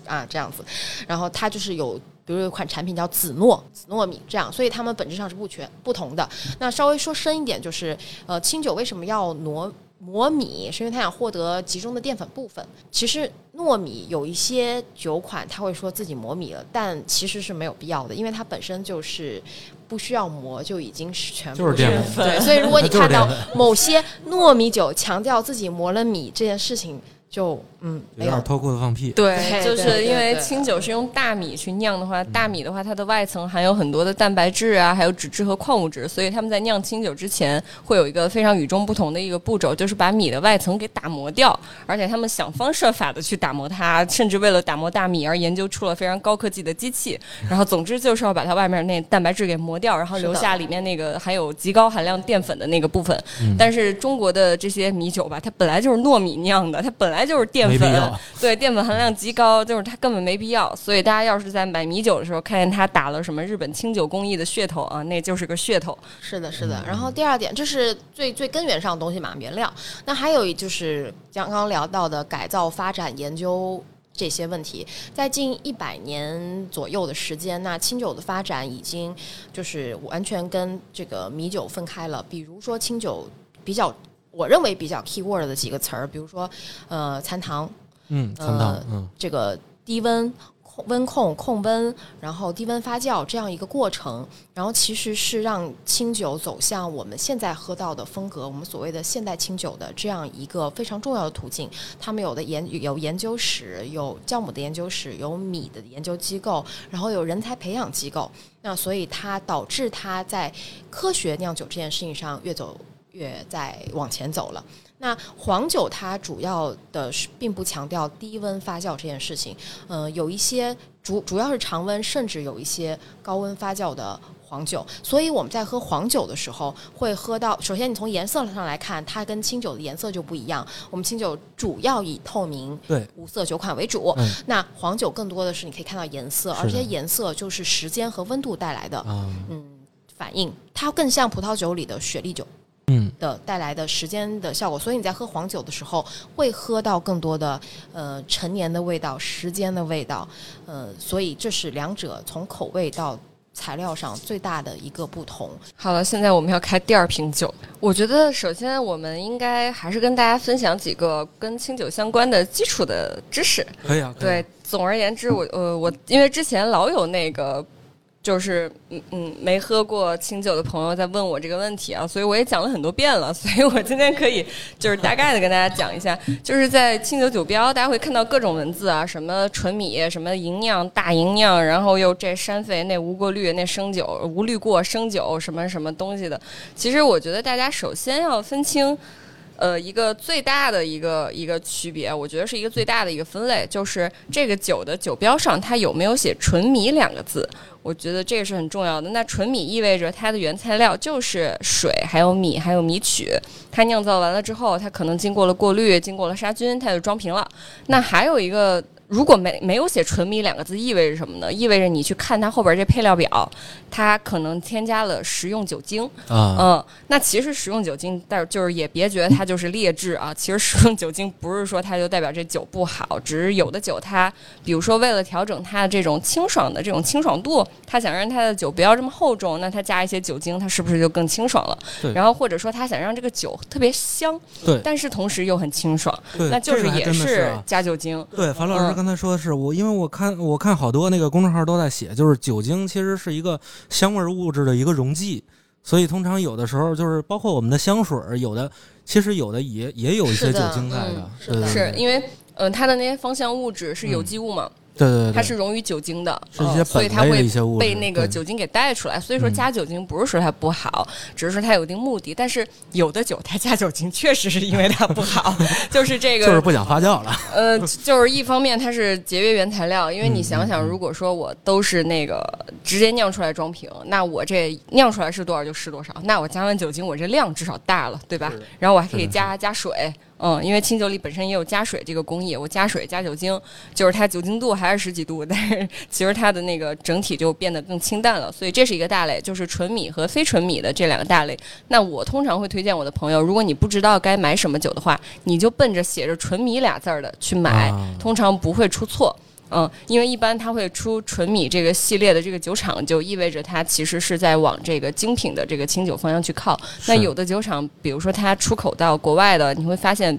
Speaker 3: 啊这样子，然后它就是有。比如有一款产品叫紫糯紫糯米，这样，所以它们本质上是不全不同的。那稍微说深一点，就是呃，清酒为什么要糯磨米，是因为它想获得集中的淀粉部分。其实糯米有一些酒款，他会说自己磨米了，但其实是没有必要的，因为它本身就是不需要磨就已经是全部
Speaker 1: 是淀
Speaker 2: 粉
Speaker 3: 对，所以如果 你看到某些糯米酒强调自己磨了米这件事情，就嗯没有
Speaker 1: 有点脱裤子放屁。
Speaker 2: 对，就是因为清酒是用大米去酿的话，大米的话它的外层含有很多的蛋白质啊，还有脂质和矿物质，所以他们在酿清酒之前会有一个非常与众不同的一个步骤，就是把米的外层给打磨掉，而且他们想方设法的去打磨它，甚至为了打磨大米而研究出了非常高科技的机器。然后总之就是要把它外面那蛋白质给磨掉，然后留下里面那个含有极高含量淀粉的那个部分。
Speaker 1: 嗯
Speaker 2: 但是中国的这些米酒吧，它本来就是糯米酿的，它本来就是淀粉对，淀粉含量极高，就是它根本没必要。所以大家要是在买米酒的时候，看见它打了什么日本清酒工艺的噱头啊，那就是个噱头。
Speaker 3: 是的，是的。然后第二点，这是最最根源上的东西嘛，原料。那还有一就是刚刚聊到的改造、发展、研究。这些问题，在近一百年左右的时间，那清酒的发展已经就是完全跟这个米酒分开了。比如说清酒比较，我认为比较 key word 的几个词儿，比如说呃残糖，
Speaker 1: 嗯，嗯，
Speaker 3: 这个低温控温控控温，然后低温发酵这样一个过程，然后其实是让清酒走向我们现在喝到的风格，我们所谓的现代清酒的这样一个非常重要的途径。他们有的研有研究室，有酵母的研究室，有米的研究机构，然后有人才培养机构。那所以它导致它在科学酿酒这件事情上越走越在往前走了。那黄酒它主要的是并不强调低温发酵这件事情，呃，有一些主主要是常温，甚至有一些高温发酵的黄酒。所以我们在喝黄酒的时候，会喝到，首先你从颜色上来看，它跟清酒的颜色就不一样。我们清酒主要以透明、
Speaker 1: 对，
Speaker 3: 无色酒款为主，
Speaker 1: 嗯
Speaker 3: 那黄酒更多的是你可以看到颜色，而这些颜色就是时间和温度带来的
Speaker 1: 啊，
Speaker 3: 嗯反应，它更像葡萄酒里的雪莉酒。
Speaker 1: 嗯，
Speaker 3: 的带来的时间的效果，所以你在喝黄酒的时候会喝到更多的呃陈年的味道、时间的味道，呃，所以这是两者从口味到材料上最大的一个不同。
Speaker 2: 好了，现在我们要开第二瓶酒。我觉得首先我们应该还是跟大家分享几个跟清酒相关的基础的知识。
Speaker 1: 可以啊，
Speaker 2: 对，总而言之，我呃我因为之前老有那个。就是嗯嗯，没喝过清酒的朋友在问我这个问题啊，所以我也讲了很多遍了，所以我今天可以就是大概的跟大家讲一下，就是在清酒酒标，大家会看到各种文字啊，什么纯米，什么银酿、大银酿，然后又这山肥那无过滤那生酒无滤过生酒什么什么东西的。其实我觉得大家首先要分清。呃，一个最大的一个一个区别，我觉得是一个最大的一个分类，就是这个酒的酒标上它有没有写“纯米”两个字。我觉得这个是很重要的。那纯米意味着它的原材料就是水，还有米，还有米曲。它酿造完了之后，它可能经过了过滤，经过了杀菌，它就装瓶了。那还有一个，如果没没有写“纯米”两个字，意味着什么呢？意味着你去看它后边这配料表，它可能添加了食用酒精。
Speaker 1: 啊，
Speaker 2: 嗯，那其实食用酒精，但是就是也别觉得它就是劣质啊。其实食用酒精不是说它就代表这酒不好，只是有的酒它，比如说为了调整它的这种清爽的这种清爽度，它想让它的酒不要这么厚重，那它加一些酒精，它是不是就更清爽了？
Speaker 1: 对
Speaker 2: 然后或者说它想让这个酒特别香，
Speaker 1: 对
Speaker 2: 但是同时又很清爽，
Speaker 1: 对，
Speaker 2: 那就
Speaker 1: 是
Speaker 2: 也
Speaker 1: 是啊
Speaker 2: 加酒精。
Speaker 1: 对，樊老师
Speaker 2: 嗯
Speaker 1: 刚才说的是我，因为我看我看好多那个公众号都在写，就是酒精其实是一个香味物质的一个溶剂，所以通常有的时候就是包括我们的香水，有的其实有的也也有一些酒精在的
Speaker 3: 嗯，是的
Speaker 2: 是因为，呃，它的那些芳香物质是有机物嘛，
Speaker 1: 对对对，
Speaker 2: 它是溶于酒精的，
Speaker 1: 是一些
Speaker 2: 嗯所以
Speaker 1: 苯类的
Speaker 2: 它会
Speaker 1: 一些物质
Speaker 2: 被那个酒精给带出来。所以说
Speaker 1: 嗯
Speaker 2: 加酒精不是说它不好，只是说它有一定目的。但是有的酒它加酒精确实是因为它不好，就是这个，
Speaker 1: 就是不想发酵了，
Speaker 2: 呃，就是一方面它是节约原材料，因为你
Speaker 1: 嗯
Speaker 2: 想想，如果说我都是那个直接酿出来装瓶，那我这酿出来是多少就是多少，那我加完酒精，我这量至少大了，对吧？然后我还可以加加水。嗯，因为清酒里本身也有加水这个工艺，我加水加酒精，就是它酒精度还是十几度，但是其实它的那个整体就变得更清淡了。所以这是一个大类，就是纯米和非纯米的这两个大类。那我通常会推荐我的朋友，如果你不知道该买什么酒的话，你就奔着写着纯米俩字儿的去买，
Speaker 1: 啊
Speaker 2: 通常不会出错。嗯，因为一般它会出纯米这个系列的这个酒厂，就意味着它其实是在往这个精品的这个清酒方向去靠。那有的酒厂，比如说它出口到国外的，你会发现。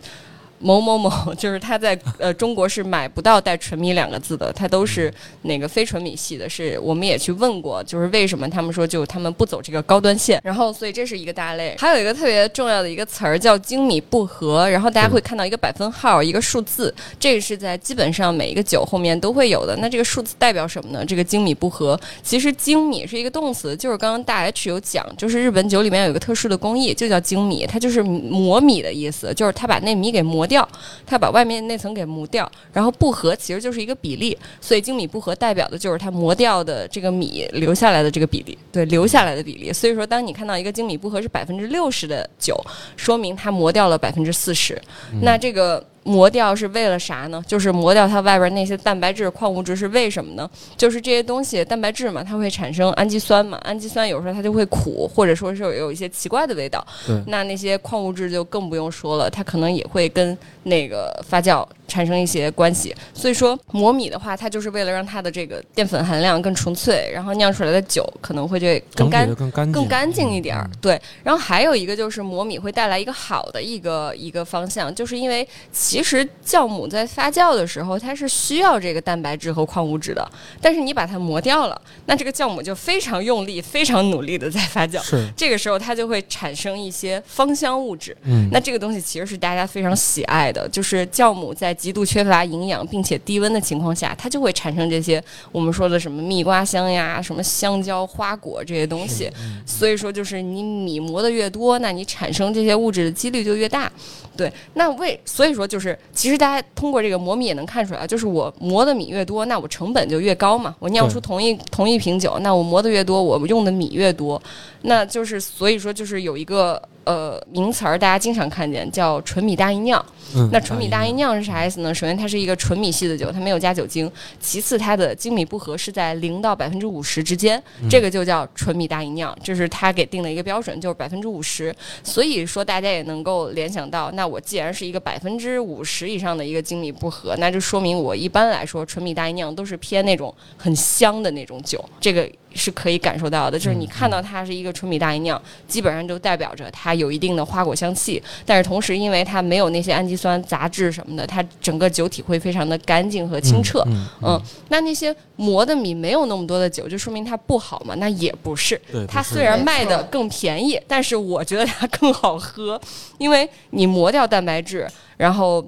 Speaker 2: 某某某，就是他在呃中国是买不到带纯米两个字的，它都是那个非纯米系的。是我们也去问过，就是为什么他们说就他们不走这个高端线，然后所以这是一个大类。还有一个特别重要的一个词儿叫精米不和，然后大家会看到一个百分号，一个数字，这个是在基本上每一个酒后面都会有的。那这个数字代表什么呢？这个精米不和，其实精米是一个动词，就是刚刚大 H 有讲，就是日本酒里面有一个特殊的工艺，就叫精米，它就是磨米的意思，就是他把那米给磨掉，它把外面那层给磨掉，然后不合其实就是一个比例，所以精米不合代表的就是它磨掉的这个米留下来的这个比例，对，留下来的比例。所以说，当你看到一个精米不合是百分之六十的酒，说明它磨掉了百分之四十，那这个。磨掉是为了啥呢？就是磨掉它外边那些蛋白质、矿物质是为什么呢？就是这些东西，蛋白质嘛，它会产生氨基酸嘛，氨基酸有时候它就会苦，或者说是有有一些奇怪的味道。那那些矿物质就更不用说了，它可能也会跟那个发酵产生一些关系。所以说磨米的话，它就是为了让它的这个淀粉含量更纯粹，然后酿出来的酒可能会就更干
Speaker 1: 更干净，
Speaker 2: 更干净一点儿
Speaker 1: 嗯。
Speaker 2: 对，然后还有一个就是磨米会带来一个好的一个一个方向，就是因为其实酵母在发酵的时候，它是需要这个蛋白质和矿物质的，但是你把它磨掉了，那这个酵母就非常用力、非常努力的在发酵。
Speaker 1: 是，
Speaker 2: 这个时候它就会产生一些芳香物质，
Speaker 1: 嗯，
Speaker 2: 那这个东西其实是大家非常喜爱的，就是酵母在极度缺乏营养并且低温的情况下，它就会产生这些我们说的什么蜜瓜香呀、什么香蕉、花果这些东西。所以说，就是你米磨的越多，那你产生这些物质的几率就越大。对，那为所以说就是，其实大家通过这个磨米也能看出来，就是我磨的米越多，那我成本就越高嘛。我酿出同一同一瓶酒，那我磨的越多，我用的米越多，那就是所以说就是有一个呃名词儿，大家经常看见叫纯米大吟酿。
Speaker 1: 嗯
Speaker 2: 那纯米大吟酿是啥意思呢？首先它是一个纯米系的酒，它没有加酒精；其次它的精米不合是在零到百分之五十之间，这个就叫纯米大吟酿，这是它给定的一个标准，就是百分之五十。所以说大家也能够联想到，那我既然是一个百分之五十以上的一个精米不合，那就说明我一般来说纯米大吟酿都是偏那种很香的那种酒，这个。是可以感受到的，就是你看到它是一个纯米大吟酿，基本上就代表着它有一定的花果香气，但是同时因为它没有那些氨基酸、杂质什么的，它整个酒体会非常的干净和清澈。
Speaker 1: 嗯，
Speaker 2: 嗯，那那些磨的米没有那么多的酒，就说明它不好嘛？那也不是，
Speaker 1: 不是
Speaker 2: 它虽然卖的更便宜，但是我觉得它更好喝，因为你磨掉蛋白质，然后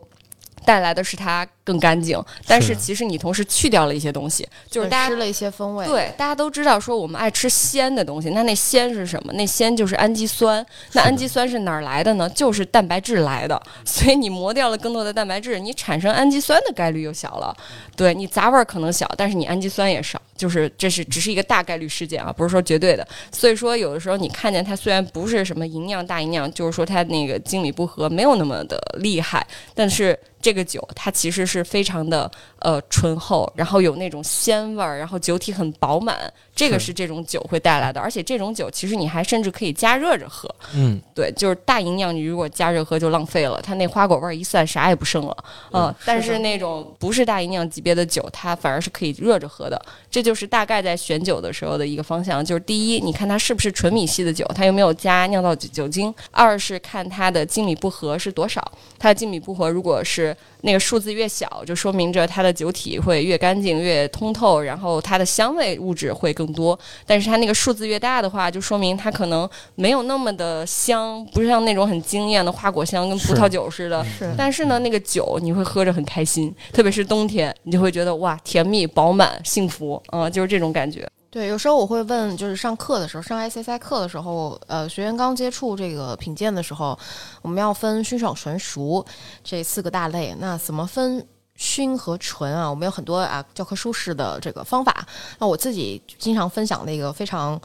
Speaker 2: 带来的是它更干净，但是
Speaker 1: 是
Speaker 2: 其实你同时去掉了一些东西，就是大家
Speaker 3: 吃了一些风味。
Speaker 2: 对，大家都知道说我们爱吃鲜的东西，那那鲜是什么？那鲜就是氨基酸。那氨基酸是哪儿来的呢？就是蛋白质来的。所以你磨掉了更多的蛋白质，你产生氨基酸的概率又小了。对你杂味儿可能小，但是你氨基酸也少。就是这是只是一个大概率事件啊，不是说绝对的。所以说有的时候你看见它虽然不是什么营养大营养，就是说它那个精米不合没有那么的厉害，但是这个酒它其实是是非常的呃醇厚，然后有那种鲜味儿，然后酒体很饱满，这个
Speaker 1: 是
Speaker 2: 是这种酒会带来的。而且这种酒其实你还甚至可以加热着喝，
Speaker 1: 嗯，
Speaker 2: 对，就是大吟酿你如果加热喝就浪费了，它那花果味儿一散啥也不剩了。嗯，但
Speaker 3: 是
Speaker 2: 那种不是大吟酿级别的酒，它反而是可以热着喝的。这就是大概在选酒的时候的一个方向，就是第一，你看它是不是纯米系的酒，它有没有加酿造酒酒精；二是看它的精米不合是多少，它的精米不合如果是那个数字越小，就说明着它的酒体会越干净、越通透，然后它的香味物质会更多。但是它那个数字越大的话，就说明它可能没有那么的香，不是像那种很惊艳的花果香，跟葡萄酒似的。
Speaker 3: 是
Speaker 2: 但是呢，那个酒你会喝着很开心，特别是冬天，你就会觉得哇，甜蜜、饱满、幸福，嗯、就是这种感觉。
Speaker 3: 对，有时候我会问，就是上课的时候，上 SSI 课的时候，呃，学员刚接触这个品鉴的时候，我们要分熏爽纯熟这四个大类。那怎么分熏和纯啊？我们有很多啊教科书式的这个方法。那我自己经常分享的一个非常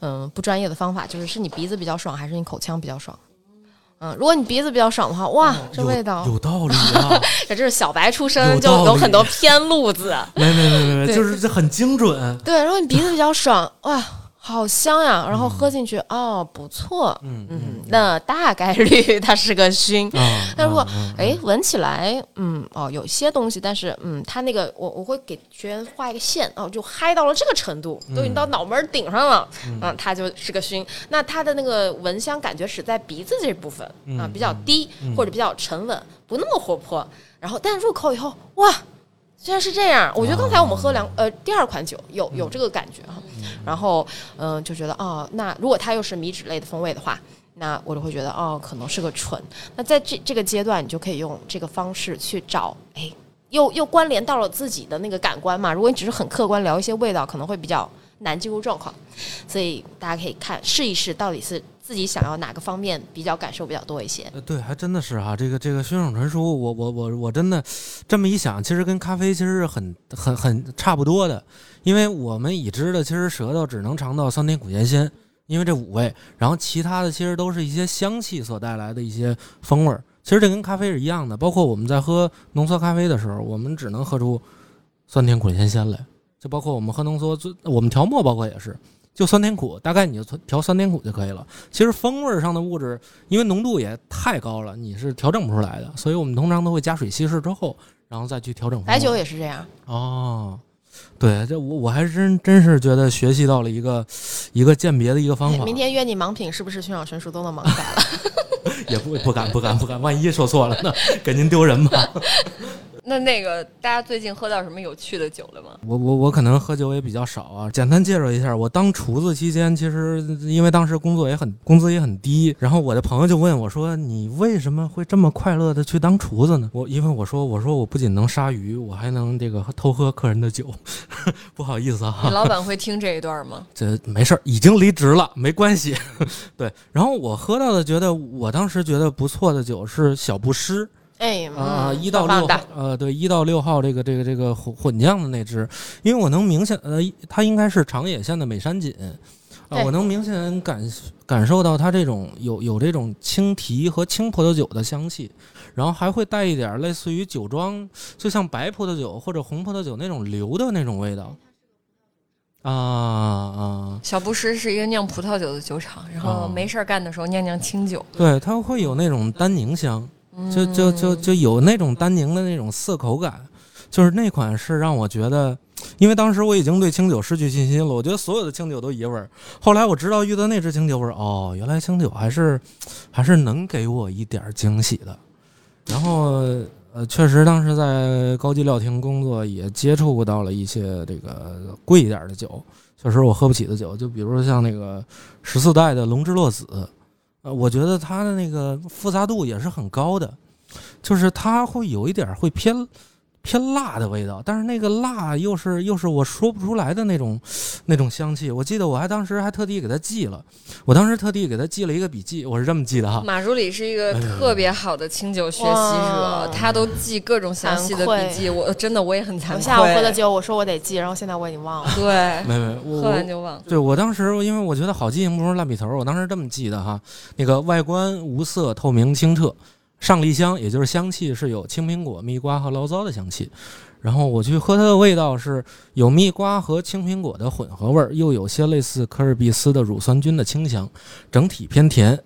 Speaker 3: 嗯、不专业的方法，就是是你鼻子比较爽，还是你口腔比较爽？嗯，如果你鼻子比较爽的话，哇，这味道，
Speaker 1: 有道理啊，
Speaker 3: 这就是小白出身就有很多偏路子。
Speaker 1: 没没没没没，
Speaker 3: 对
Speaker 1: 就是这很精准，
Speaker 3: 对，如果你鼻子比较爽，哇，好香呀！然后喝进去，哦，不错，
Speaker 1: 嗯
Speaker 3: 嗯，那大概率它是个熏。
Speaker 1: 啊，
Speaker 3: 但如果
Speaker 1: 嗯
Speaker 3: 哎，闻起来，嗯，哦，有些东西，但是，嗯，它那个，我我会给学员画一个线，哦，就嗨到了这个程度，都已经到脑门儿顶上了，嗯，它就是个熏。那它的那个闻香感觉是在鼻子这部分啊，比较低或者比较沉稳，不那么活泼。然后，但入口以后，哇！虽然是这样，我觉得刚才我们喝两呃第二款酒有有这个感觉哈，然后嗯、就觉得哦，那如果它又是米脂类的风味的话，那我就会觉得哦可能是个醇。那在这这个阶段，你就可以用这个方式去找，哎，又又关联到了自己的那个感官嘛。如果你只是很客观聊一些味道，可能会比较难进入状况，所以大家可以看试一试，到底是自己想要哪个方面比较感受比较多一些。
Speaker 1: 呃，对，还真的是哈、这个这个熏手纯熟，我我我我真的这么一想，其实跟咖啡其实是很很很差不多的，因为我们已知的其实舌头只能尝到酸甜苦咸鲜，因为这五味，然后其他的其实都是一些香气所带来的一些风味儿。其实这跟咖啡是一样的，包括我们在喝浓缩咖啡的时候，我们只能喝出酸甜苦咸鲜来，就包括我们喝浓缩，我们调墨包括也是。就酸甜苦，大概你就调酸甜苦就可以了。其实风味儿上的物质，因为浓度也太高了，你是调整不出来的，所以我们通常都会加水稀释之后，然后再去调整。
Speaker 3: 白酒也是这样，
Speaker 1: 哦，对，这我我还真真是觉得学习到了一个一个鉴别的一个方法，
Speaker 3: 哎明天约你盲品，是不是熏小纯熟都能盲改了？
Speaker 1: 也不不敢不敢不敢，万一说错了呢，给您丢人吧。
Speaker 2: 那那个大家最近喝到什么有趣的酒了吗？
Speaker 1: 我我我可能喝酒也比较少啊，简单介绍一下，我当厨子期间，其实因为当时工作也很工资也很低，然后我的朋友就问我说：“你为什么会这么快乐的去当厨子呢？”我因为我说我说我不仅能杀鱼，我还能这个偷喝客人的酒，不好意思啊。
Speaker 2: 你老板会听这一段吗？
Speaker 1: 这没事儿，已经离职了，没关系。对，然后我喝到的，觉得我当时觉得不错的酒是小布施
Speaker 3: 哎，
Speaker 1: 啊，
Speaker 3: 嗯
Speaker 1: 一到六号呃，对，一到六号这个这个这个混混酿的那只，因为我能明显呃，它应该是长野县的美山锦。我能明显感感受到它这种有有这种青提和青葡萄酒的香气，然后还会带一点类似于酒庄，就像白葡萄酒或者红葡萄酒那种流的那种味道。啊啊，
Speaker 2: 小布什是一个酿葡萄酒的酒厂，然后
Speaker 1: 哦
Speaker 2: 没事儿干的时候酿酿清酒，
Speaker 1: 对，它会有那种单宁香，就就就就有那种单宁的那种涩口感，就是那款是让我觉得，因为当时我已经对清酒失去信心了，我觉得所有的清酒都一味儿。后来我知道遇到那支清酒我说，哦，原来清酒还是还是能给我一点儿惊喜的。然后呃，确实当时在高级料亭工作，也接触到了一些这个贵一点儿的酒，确实我喝不起的酒，就比如说像那个十四代的龙之洛子，呃，我觉得它的那个复杂度也是很高的，就是它会有一点会偏偏辣的味道，但是那个辣又是又是我说不出来的那种那种香气。我记得我还当时还特地给他记了，我当时特地给他记了一个笔记，我是这么记的哈。
Speaker 2: 马助理是一个特别好的清酒学习者，他都记各种详细的笔记，我真的我也很惭愧。
Speaker 3: 我下午喝的酒，我说我得记，然后现在我已经忘了。
Speaker 2: 对，
Speaker 1: 没没，我
Speaker 2: 喝完就忘。
Speaker 1: 对我当时因为我觉得好记性不如烂笔头，我当时这么记的哈。那个外观无色透明清澈，上梨香，也就是香气是有青苹果、蜜瓜和醪糟的香气。然后我去喝它的味道是有蜜瓜和青苹果的混合味儿，又有些类似科尔必斯的乳酸菌的清香，整体偏甜。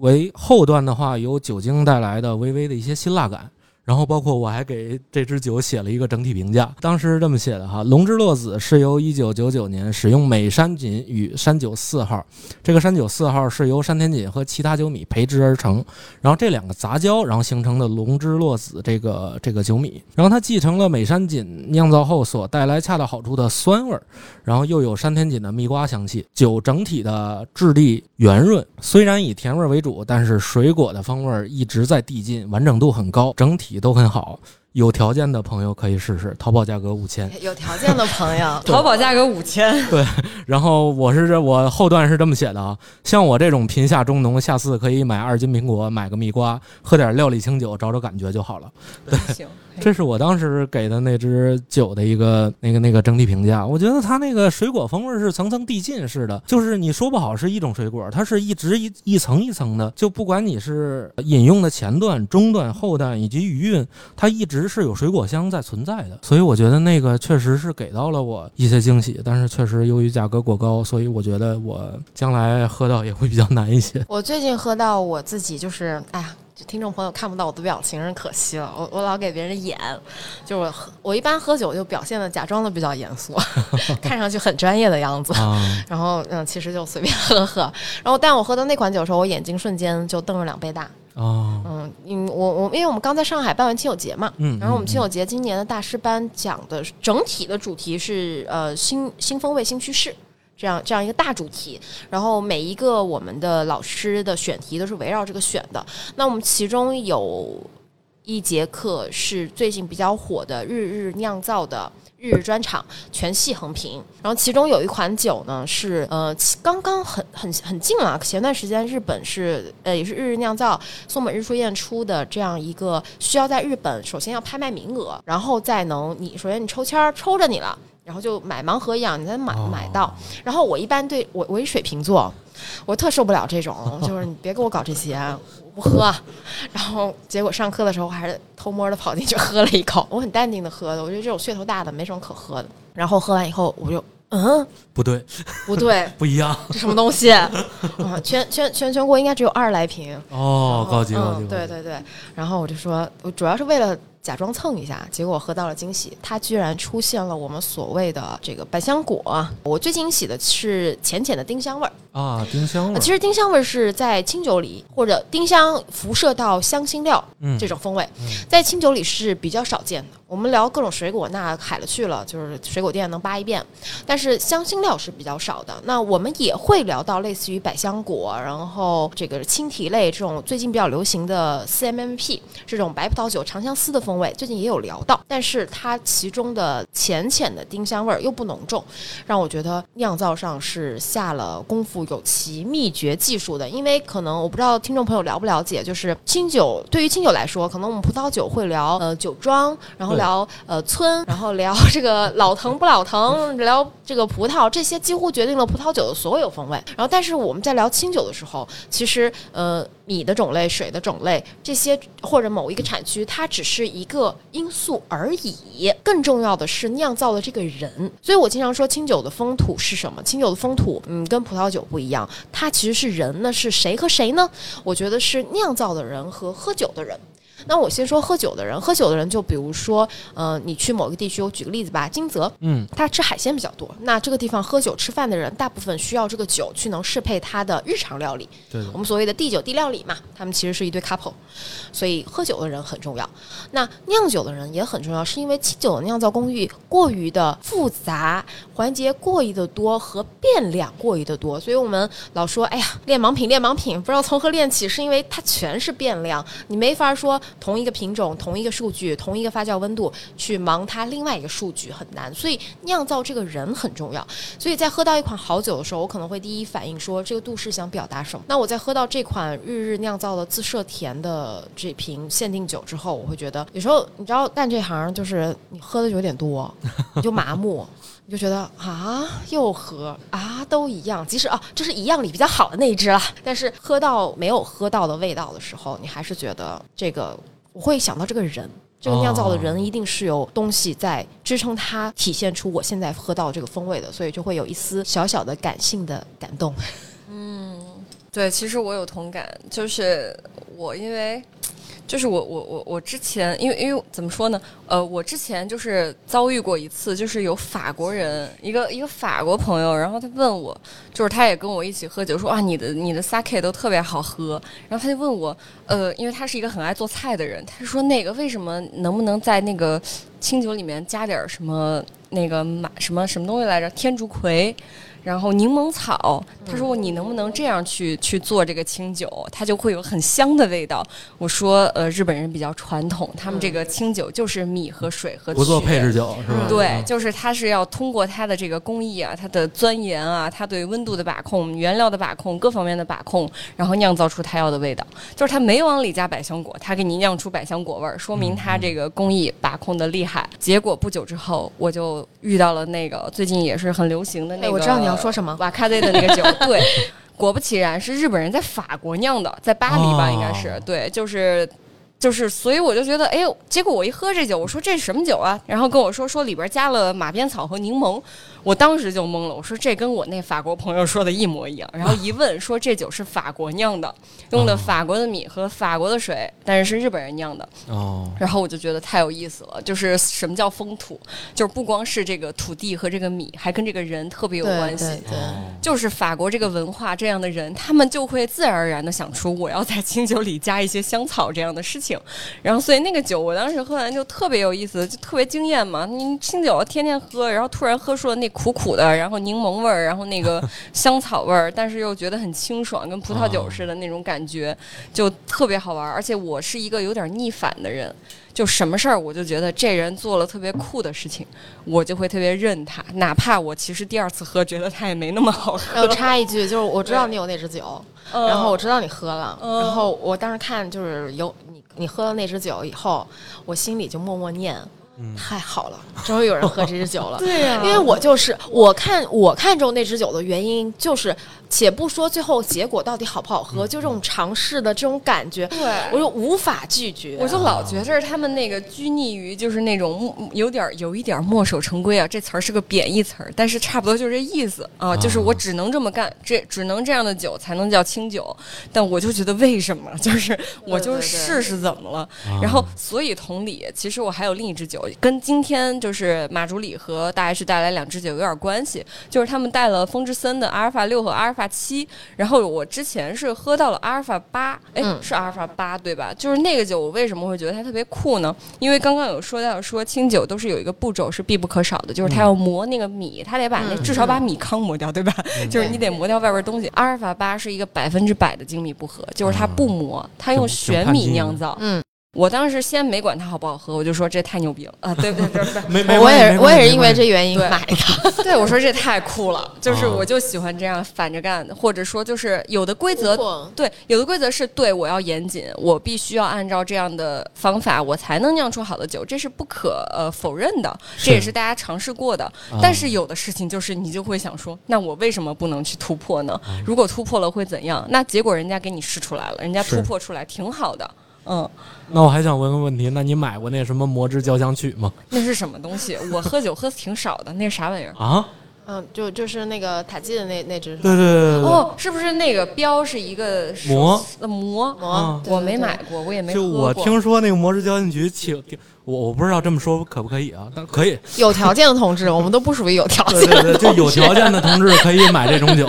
Speaker 1: 为后段的话，有酒精带来的微微的一些辛辣感。然后包括我还给这支酒写了一个整体评价，当时是这么写的哈：龙之洛子是由1999年使用美山锦与山酒四号，这个山酒四号是由山田锦和其他酒米培植而成，然后这两个杂交，然后形成的龙之洛子这个这个酒米，然后它继承了美山锦酿造后所带来恰到好处的酸味儿，然后又有山田锦的蜜瓜香气，酒整体的质地圆润，虽然以甜味为主，但是水果的风味儿一直在递进，完整度很高，整体都很好。有条件的朋友可以试试，淘宝价格五千。
Speaker 3: 有条件的朋友，
Speaker 2: 淘宝价格五千，对
Speaker 1: 然后我是这我后段是这么写的啊，像我这种贫下中农，下次可以买二斤苹果，买个蜜瓜，喝点料理清酒，找找感觉就好了。
Speaker 2: 行。
Speaker 1: 这是我当时给的那支酒的一个那个那个整体评价。我觉得它那个水果风味是层层递进式的，就是你说不好是一种水果，它是一直一一层一层的，就不管你是饮用的前段、中段、后段以及余韵，它一直是有水果香在存在的。所以我觉得那个确实是给到了我一些惊喜，但是确实由于价格过高，所以我觉得我将来喝到也会比较难一些。
Speaker 3: 我最近喝到我自己就是，哎呀。听众朋友看不到我的表情，真可惜了。我我老给别人演，就是我喝我一般喝酒就表现的假装的比较严肃，看上去很专业的样子。
Speaker 1: 啊，
Speaker 3: 然后嗯，其实就随便喝喝。然后但我喝到那款酒的时候，我眼睛瞬间就瞪了两倍大。
Speaker 1: 哦，
Speaker 3: 嗯嗯，我我因为我们刚在上海办完亲友节嘛，
Speaker 1: 嗯，
Speaker 3: 然后我们亲
Speaker 1: 嗯
Speaker 3: 友节今年的大师班讲的整体的主题是呃新新风味新趋势。这样这样一个大主题，然后每一个我们的老师的选题都是围绕这个选的。那我们其中有一节课是最近比较火的日日酿造的日日专场，全系横评。然后其中有一款酒呢是呃刚刚很很很近了，前段时间日本是呃也是日日酿造松本日出彦出的这样一个需要在日本首先要拍卖名额，然后再能你首先你抽签抽着你了。然后就买盲盒一样，你才买
Speaker 1: 哦
Speaker 3: 买到。然后我一般对我我一水瓶座，我特受不了这种，就是你别给我搞这些，我不喝。然后结果上课的时候，我还是偷摸的跑进去喝了一口，我很淡定的喝的，我觉得这种噱头大的没什么可喝的。然后喝完以后，我就嗯，
Speaker 1: 不对，
Speaker 3: 不对，
Speaker 1: 不一样。
Speaker 3: 这什么东西？啊，全全全全国应该只有二十来瓶。
Speaker 1: 哦，高级高级，
Speaker 3: 嗯，对对对。然后我就说，我主要是为了假装蹭一下，结果喝到了惊喜，它居然出现了我们所谓的这个百香果。我最惊喜的是浅浅的丁香味儿。
Speaker 1: 啊，丁香味
Speaker 3: 其实丁香味儿是在清酒里，或者丁香辐射到香辛料
Speaker 1: 嗯。
Speaker 3: 这种风味，在清酒里是比较少见的。我们聊各种水果，那海了去了，就是水果店能扒一遍，但是香辛料是比较少的。那我们也会聊到类似于百香果，然后这个青提类这种最近比较流行的 CMMP 这种白葡萄酒长相思的风味，最近也有聊到，但是它其中的浅浅的丁香味儿又不浓重，让我觉得酿造上是下了功夫，有其秘诀技术的。因为可能我不知道听众朋友了不了解，就是清酒对于清酒来说，可能我们葡萄酒会聊呃酒庄，然后聊呃村，然后聊这个老藤不老藤，聊这个葡萄，这些几乎决定了葡萄酒的所有风味。然后，但是我们在聊清酒的时候，其实呃米的种类、水的种类这些或者某一个产区，它只是一个因素而已。更重要的是酿造的这个人。所以我经常说，清酒的风土是什么？清酒的风土，嗯，跟葡萄酒不一样，它其实是人。那是谁和谁呢？我觉得是酿造的人和喝酒的人。那我先说喝酒的人，喝酒的人就比如说，呃，你去某个地区，我举个例子吧，金泽，
Speaker 1: 嗯，
Speaker 3: 他吃海鲜比较多，那这个地方喝酒吃饭的人，大部分需要这个酒去能适配他的日常料理。
Speaker 1: 对
Speaker 3: 我，们所谓的地酒地料理嘛，他们其实是一对 couple，所以喝酒的人很重要。那酿酒的人也很重要，是因为清酒的酿造工艺过于的复杂，环节过于的多和变量过于的多，所以我们老说，哎呀，练盲品，练盲品，不知道从何练起，是因为它全是变量，你没法说同一个品种、同一个数据、同一个发酵温度去盲它另外一个数据很难，所以酿造这个人很重要。所以在喝到一款好酒的时候，我可能会第一反应说这个度是想表达什么。那我在喝到这款日日酿造的自设甜的这瓶限定酒之后，我会觉得有时候你知道干这行就是你喝的有点多，你就麻木。你就觉得啊，又喝啊，都一样。即使啊，这是一样里比较好的那一支了，但是喝到没有喝到的味道的时候，你还是觉得这个，我会想到这个人。这个酿造的人一定是有东西在支撑它体现出我现在喝到这个风味的，所以就会有一丝小小的感性的感动。
Speaker 2: 嗯对，其实我有同感，就是我因为。就是我我我我之前因为因为怎么说呢？呃，我之前就是遭遇过一次，就是有法国人一个一个法国朋友，然后他问我，就是他也跟我一起喝酒，说啊你的你的 sake 都特别好喝，然后他就问我，呃，因为他是一个很爱做菜的人，他说那个为什么能不能在那个清酒里面加点什么那个马什么什么东西来着？天竺葵。然后柠檬草。他说你能不能这样去去做这个清酒，它就会有很香的味道。我说呃，日本人比较传统，他们这个清酒就是米和水和
Speaker 1: 不做配置酒是吧？
Speaker 2: 对，
Speaker 1: 嗯
Speaker 2: 就是它是要通过它的这个工艺啊，它的钻研啊，它对温度的把控、原料的把控、各方面的把控，然后酿造出它要的味道。就是它没往里加百香果，它给你酿出百香果味儿，说明它这个工艺把控的厉害。结果不久之后，我就遇到了那个最近也是很流行的那个，
Speaker 3: 哎我知道你要说什么
Speaker 2: 瓦卡雷的那个酒，对。果不其然，是日本人在法国酿的，在巴黎吧，
Speaker 1: 哦
Speaker 2: 应该是对，就是就是，所以我就觉得，哎呦，结果我一喝这酒，我说这是什么酒啊？然后跟我说说里边加了马鞭草和柠檬，我当时就懵了，我说这跟我那法国朋友说的一模一样。然后一问说这酒是法国酿的，用的法国的米和法国的水，但是是日本人酿的。
Speaker 1: 哦，
Speaker 2: 然后我就觉得太有意思了，就是什么叫风土，就是不光是这个土地和这个米，还跟这个人特别有关系。
Speaker 3: 对对，
Speaker 2: 就是法国这个文化这样的人，他们就会自然而然的想出我要在清酒里加一些香草这样的事情，然后所以那个酒我当时喝完就特别有意思，就特别惊艳嘛。你清酒天天喝，然后突然喝出了那苦苦的，然后柠檬味儿，然后那个 香草味儿，但是又觉得很清爽，跟葡萄酒似的那种感觉，就特别好玩儿。而且我是一个有点逆反的人。就什么事儿，我就觉得这人做了特别酷的事情，我就会特别认他，哪怕我其实第二次喝，觉得他也没那么好喝。
Speaker 3: 我插一句，就是我知道你有那支酒，
Speaker 2: 嗯
Speaker 3: 然后我知道你喝了，
Speaker 2: 嗯
Speaker 3: 然后我当时看就是有你你喝了那支酒以后，我心里就默默念。太好了，终于有人喝这支酒了。
Speaker 2: 对呀
Speaker 3: 因为我就是我看我看中那支酒的原因，就是且不说最后结果到底好不好喝，就这种尝试的这种感觉，
Speaker 2: 对
Speaker 3: 我就无法拒绝。
Speaker 2: 我就老觉着他们那个拘泥于就是那种有点儿有一点儿墨守成规啊，这词儿是个贬义词儿，但是差不多就这意思啊，就是我只能这么干，这只能这样的酒才能叫清酒。但我就觉得为什么？就是我就试试怎么了。
Speaker 1: 啊
Speaker 2: 然后所以同理，其实我还有另一支酒，跟今天就是马主理和大 H 带来两支酒有点关系，就是他们带了风之森的阿尔法六和阿尔法七，然后我之前是喝到了阿尔法八，哎，
Speaker 3: 嗯
Speaker 2: 是阿尔法八对吧？就是那个酒，我为什么会觉得它特别酷呢？因为刚刚有说到说清酒都是有一个步骤是必不可少的，就是它要磨那个米，它得把那
Speaker 3: 嗯
Speaker 2: 至少把米糠磨掉，对吧？就是你得磨掉外边东西。阿尔法八是一个百分之百的精米不合，就是它不磨，它用玄米酿造。
Speaker 3: 嗯，
Speaker 2: 我当时先没管它好不好喝，我就说这太牛逼了啊！对对对对。
Speaker 1: 没没
Speaker 3: 我也是我也是因为这原因买的。
Speaker 2: 对，我说这太酷了，就是
Speaker 1: 啊
Speaker 2: 我就喜欢这样反着干，或者说就是有的规则对，有的规则是对我要严谨，我必须要按照这样的方法，我才能酿出好的酒，这是不可呃否认的，这也
Speaker 1: 是
Speaker 2: 是大家尝试过的。
Speaker 1: 啊
Speaker 2: 但是有的事情就是你就会想说，那我为什么不能去突破呢？
Speaker 1: 啊
Speaker 2: 如果突破了会怎样？那结果人家给你试出来了，人家突破出来挺好的。嗯，
Speaker 1: 那我还想问个问题，那你买过那什么魔之交响曲吗？
Speaker 2: 那是什么东西？我喝酒喝的挺少的，那是啥玩意儿？
Speaker 1: 啊？
Speaker 3: 嗯，就就是那个塔基的那那只
Speaker 1: 对对对对对，
Speaker 2: 哦，是不是那个标是一个手
Speaker 1: 膜
Speaker 2: 呃膜？
Speaker 3: 膜
Speaker 1: 啊，
Speaker 2: 我
Speaker 3: 对对对
Speaker 2: 没买过，我也没喝
Speaker 1: 就。我听说那个魔之交响曲挺挺，我我不知道这么说可不可以啊？但可以，
Speaker 3: 有条件的同志，我们都不属于有条
Speaker 1: 对
Speaker 3: 件
Speaker 1: 对对，就有条件的同志可以买这种酒。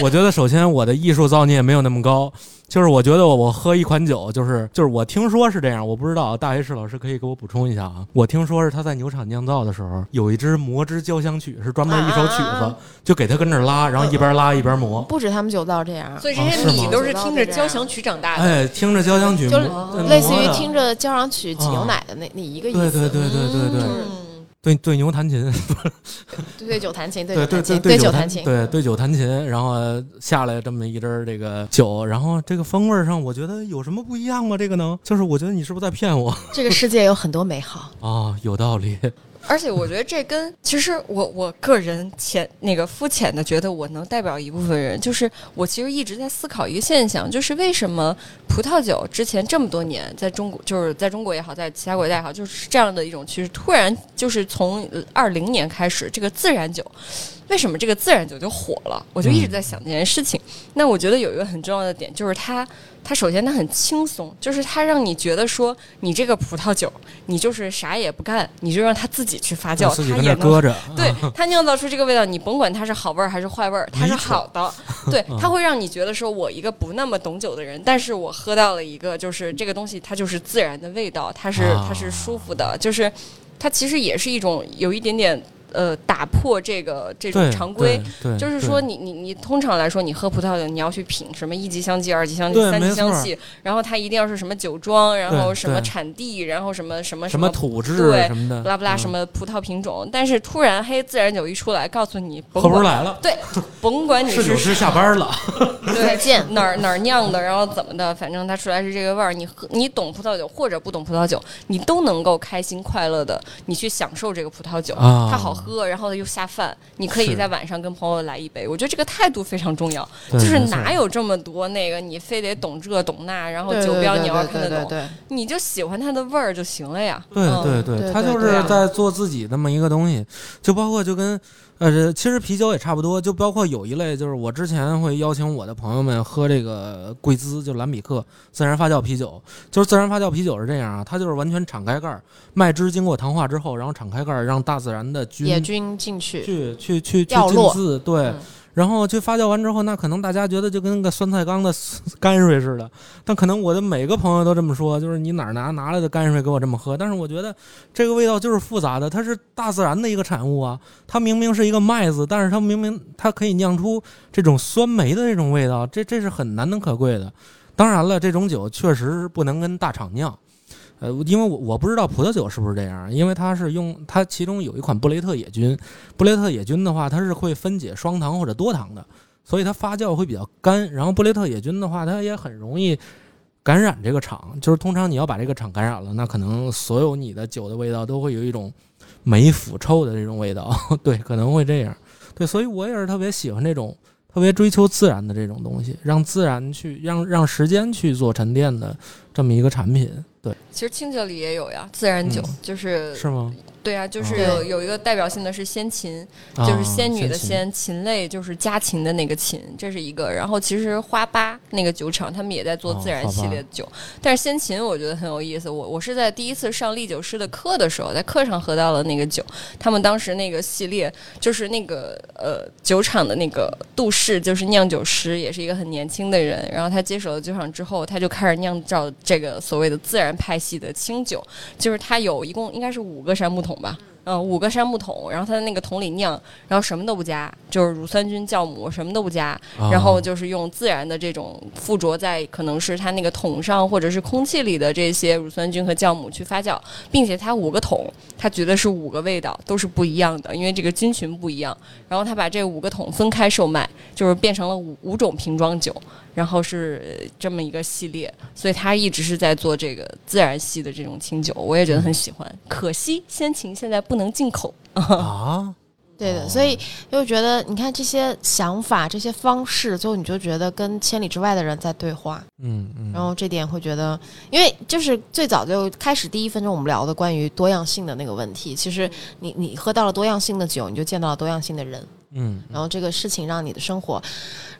Speaker 1: 我觉得首先我的艺术造诣没有那么高，就是我觉得我我喝一款酒，就是就是我听说是这样，我不知道大 H 老师可以给我补充一下啊。我听说是他在牛场酿造的时候，有一支魔之交响曲是专门一首曲子就给他跟那儿拉，然后一边拉一边磨。
Speaker 3: 不止他们酒造这样，
Speaker 2: 所以这些米都是听着交响曲长大的。
Speaker 1: 哎，听着交响曲
Speaker 3: 就
Speaker 1: 磨，呃
Speaker 3: 类似于听着交响曲挤牛奶的那那一个意思。
Speaker 1: 对对对对对对
Speaker 2: 嗯，
Speaker 1: 对对牛弹琴，
Speaker 3: 对对酒弹琴，对
Speaker 1: 对对
Speaker 3: 酒弹琴，
Speaker 1: 对
Speaker 3: 酒弹琴。
Speaker 1: 对对酒弹琴，然后下来这么一支儿这个酒，然后这个风味上，我觉得有什么不一样吗？这个能，就是我觉得你是不是在骗我
Speaker 3: 这个世界有很多美好。
Speaker 1: 啊？有道理，
Speaker 2: 而且我觉得这跟其实我我个人浅那个肤浅的觉得我能代表一部分人，就是我其实一直在思考一个现象，就是为什么葡萄酒之前这么多年在中国，就是在中国也好，在其他国家也好，就是这样的一种趋势，突然就是从二零年开始，这个自然酒。为什么这个自然酒就火了？我就一直在想这件事情。那我觉得有一个很重要的点，就是它，它首先它很轻松，就是它让你觉得说，你这个葡萄酒，你就是啥也不干，你就让它自己去发酵，它也能
Speaker 1: 搁着，
Speaker 2: 对它酿造出这个味道，你甭管它是好味儿还是坏味儿，它是好的。对，它会让你觉得说，我一个不那么懂酒的人，但是我喝到了一个，就是这个东西它就是自然的味道，它是
Speaker 1: 啊
Speaker 2: 它是舒服的，就是它其实也是一种有一点点呃打破这个这种常规。，
Speaker 1: 对，对
Speaker 2: 就是说你，你你通常来说，你喝葡萄酒，你要去品什么一级香气、二级香气、三级香气，然后它一定要是什么酒庄，然后什么产地，然后什么什么
Speaker 1: 什么土质
Speaker 2: 对
Speaker 1: 什么的，
Speaker 2: 不拉不拉
Speaker 1: 嗯
Speaker 2: 什么葡萄品种。但是突然黑自然酒一出来，告诉你甭
Speaker 1: 喝不出
Speaker 2: 管
Speaker 1: 来了，
Speaker 2: 对，甭管你是
Speaker 1: 侍酒师下班了，
Speaker 2: 对
Speaker 3: 再见。
Speaker 2: 哪儿哪儿酿的，然后怎么的，反正它出来是这个味儿。你喝你懂葡萄酒或者不懂葡萄酒，你都能够开心快乐的，你去享受这个葡萄酒，
Speaker 1: 啊
Speaker 2: 它好喝，然后又下饭。你可以在晚上跟朋友来一杯，我觉得这个态度非常重要。就是哪有这么多那个你非得懂这懂那，然后酒标你要
Speaker 3: 对
Speaker 2: 看得懂，你就喜欢它的味儿就行了呀。
Speaker 1: 对
Speaker 2: 嗯
Speaker 1: 对
Speaker 3: 对
Speaker 1: 他就是在做自己那么一个东西，就包括就跟呃，其实啤酒也差不多，就包括有一类就是我之前会邀请我的朋友们喝这个贵兹，就蓝比克自然发酵啤酒，就是自然发酵啤酒是这样啊，它就是完全敞开盖儿，麦汁经过糖化之后，然后敞开盖儿，让大自然的菌
Speaker 3: 野菌进去，
Speaker 1: 去去去去
Speaker 3: 掉
Speaker 1: 渍，对。
Speaker 2: 嗯
Speaker 1: 然后去发酵完之后，那可能大家觉得就跟个酸菜缸的泔水似的，但可能我的每个朋友都这么说，就是你哪儿拿拿来的泔水给我这么喝？但是我觉得这个味道就是复杂的，它是大自然的一个产物啊。它明明是一个麦子，但是它明明它可以酿出这种酸梅的这种味道，这这是很难能可贵的。当然了，这种酒确实不能跟大厂酿。呃，因为我我不知道葡萄酒是不是这样，因为它是用它其中有一款布雷特野菌，布雷特野菌的话，它是会分解双糖或者多糖的，所以它发酵会比较干。然后布雷特野菌的话，它也很容易感染这个厂，就是通常你要把这个厂感染了，那可能所有你的酒的味道都会有一种霉腐臭的这种味道，对，可能会这样。对，所以我也是特别喜欢这种特别追求自然的这种东西，让自然去让让时间去做沉淀的这么一个产品。对，
Speaker 2: 其实清酒里也有呀，自然酒、
Speaker 1: 嗯
Speaker 2: 就是
Speaker 1: 是吗？
Speaker 2: 对啊，就是
Speaker 1: 哦
Speaker 2: 有有一个代表性的是仙琴，
Speaker 1: 啊
Speaker 2: 就是仙女的
Speaker 1: 琴
Speaker 2: 仙，琴类就是家禽的那个琴，这是一个。然后其实花吧那个酒厂他们也在做
Speaker 1: 哦
Speaker 2: 自然系列的酒，但是仙琴我觉得很有意思。我我是在第一次上历酒师的课的时候，在课上喝到了那个酒，他们当时那个系列就是那个呃酒厂的那个杜氏，就是酿酒师，也是一个很年轻的人。然后他接手了酒厂之后，他就开始酿造这个所谓的自然派系的清酒，就是它有一共应该是五个杉木桶吧。嗯，五个杉木桶，然后它在那个桶里酿，然后什么都不加，就是乳酸菌、酵母什么都不加，
Speaker 1: 啊
Speaker 2: 然后就是用自然的这种附着在可能是它那个桶上或者是空气里的这些乳酸菌和酵母去发酵，并且它五个桶，他觉得是五个味道都是不一样的，因为这个菌群不一样。然后他把这五个桶分开售卖，就是变成了五五种瓶装酒，然后是这么一个系列，所以他一直是在做这个自然系的这种清酒，我也觉得很喜欢。可惜先秦现在不能进口。
Speaker 1: 啊，
Speaker 3: 对的，
Speaker 1: 哦
Speaker 3: 所以就觉得你看这些想法、这些方式，最后你就觉得跟千里之外的人在对话，
Speaker 1: 嗯嗯，
Speaker 3: 然后这点会觉得，因为就是最早就开始第一分钟我们聊的关于多样性的那个问题，其实你你喝到了多样性的酒，你就见到了多样性的人，
Speaker 1: 嗯，
Speaker 3: 然后这个事情让你的生活，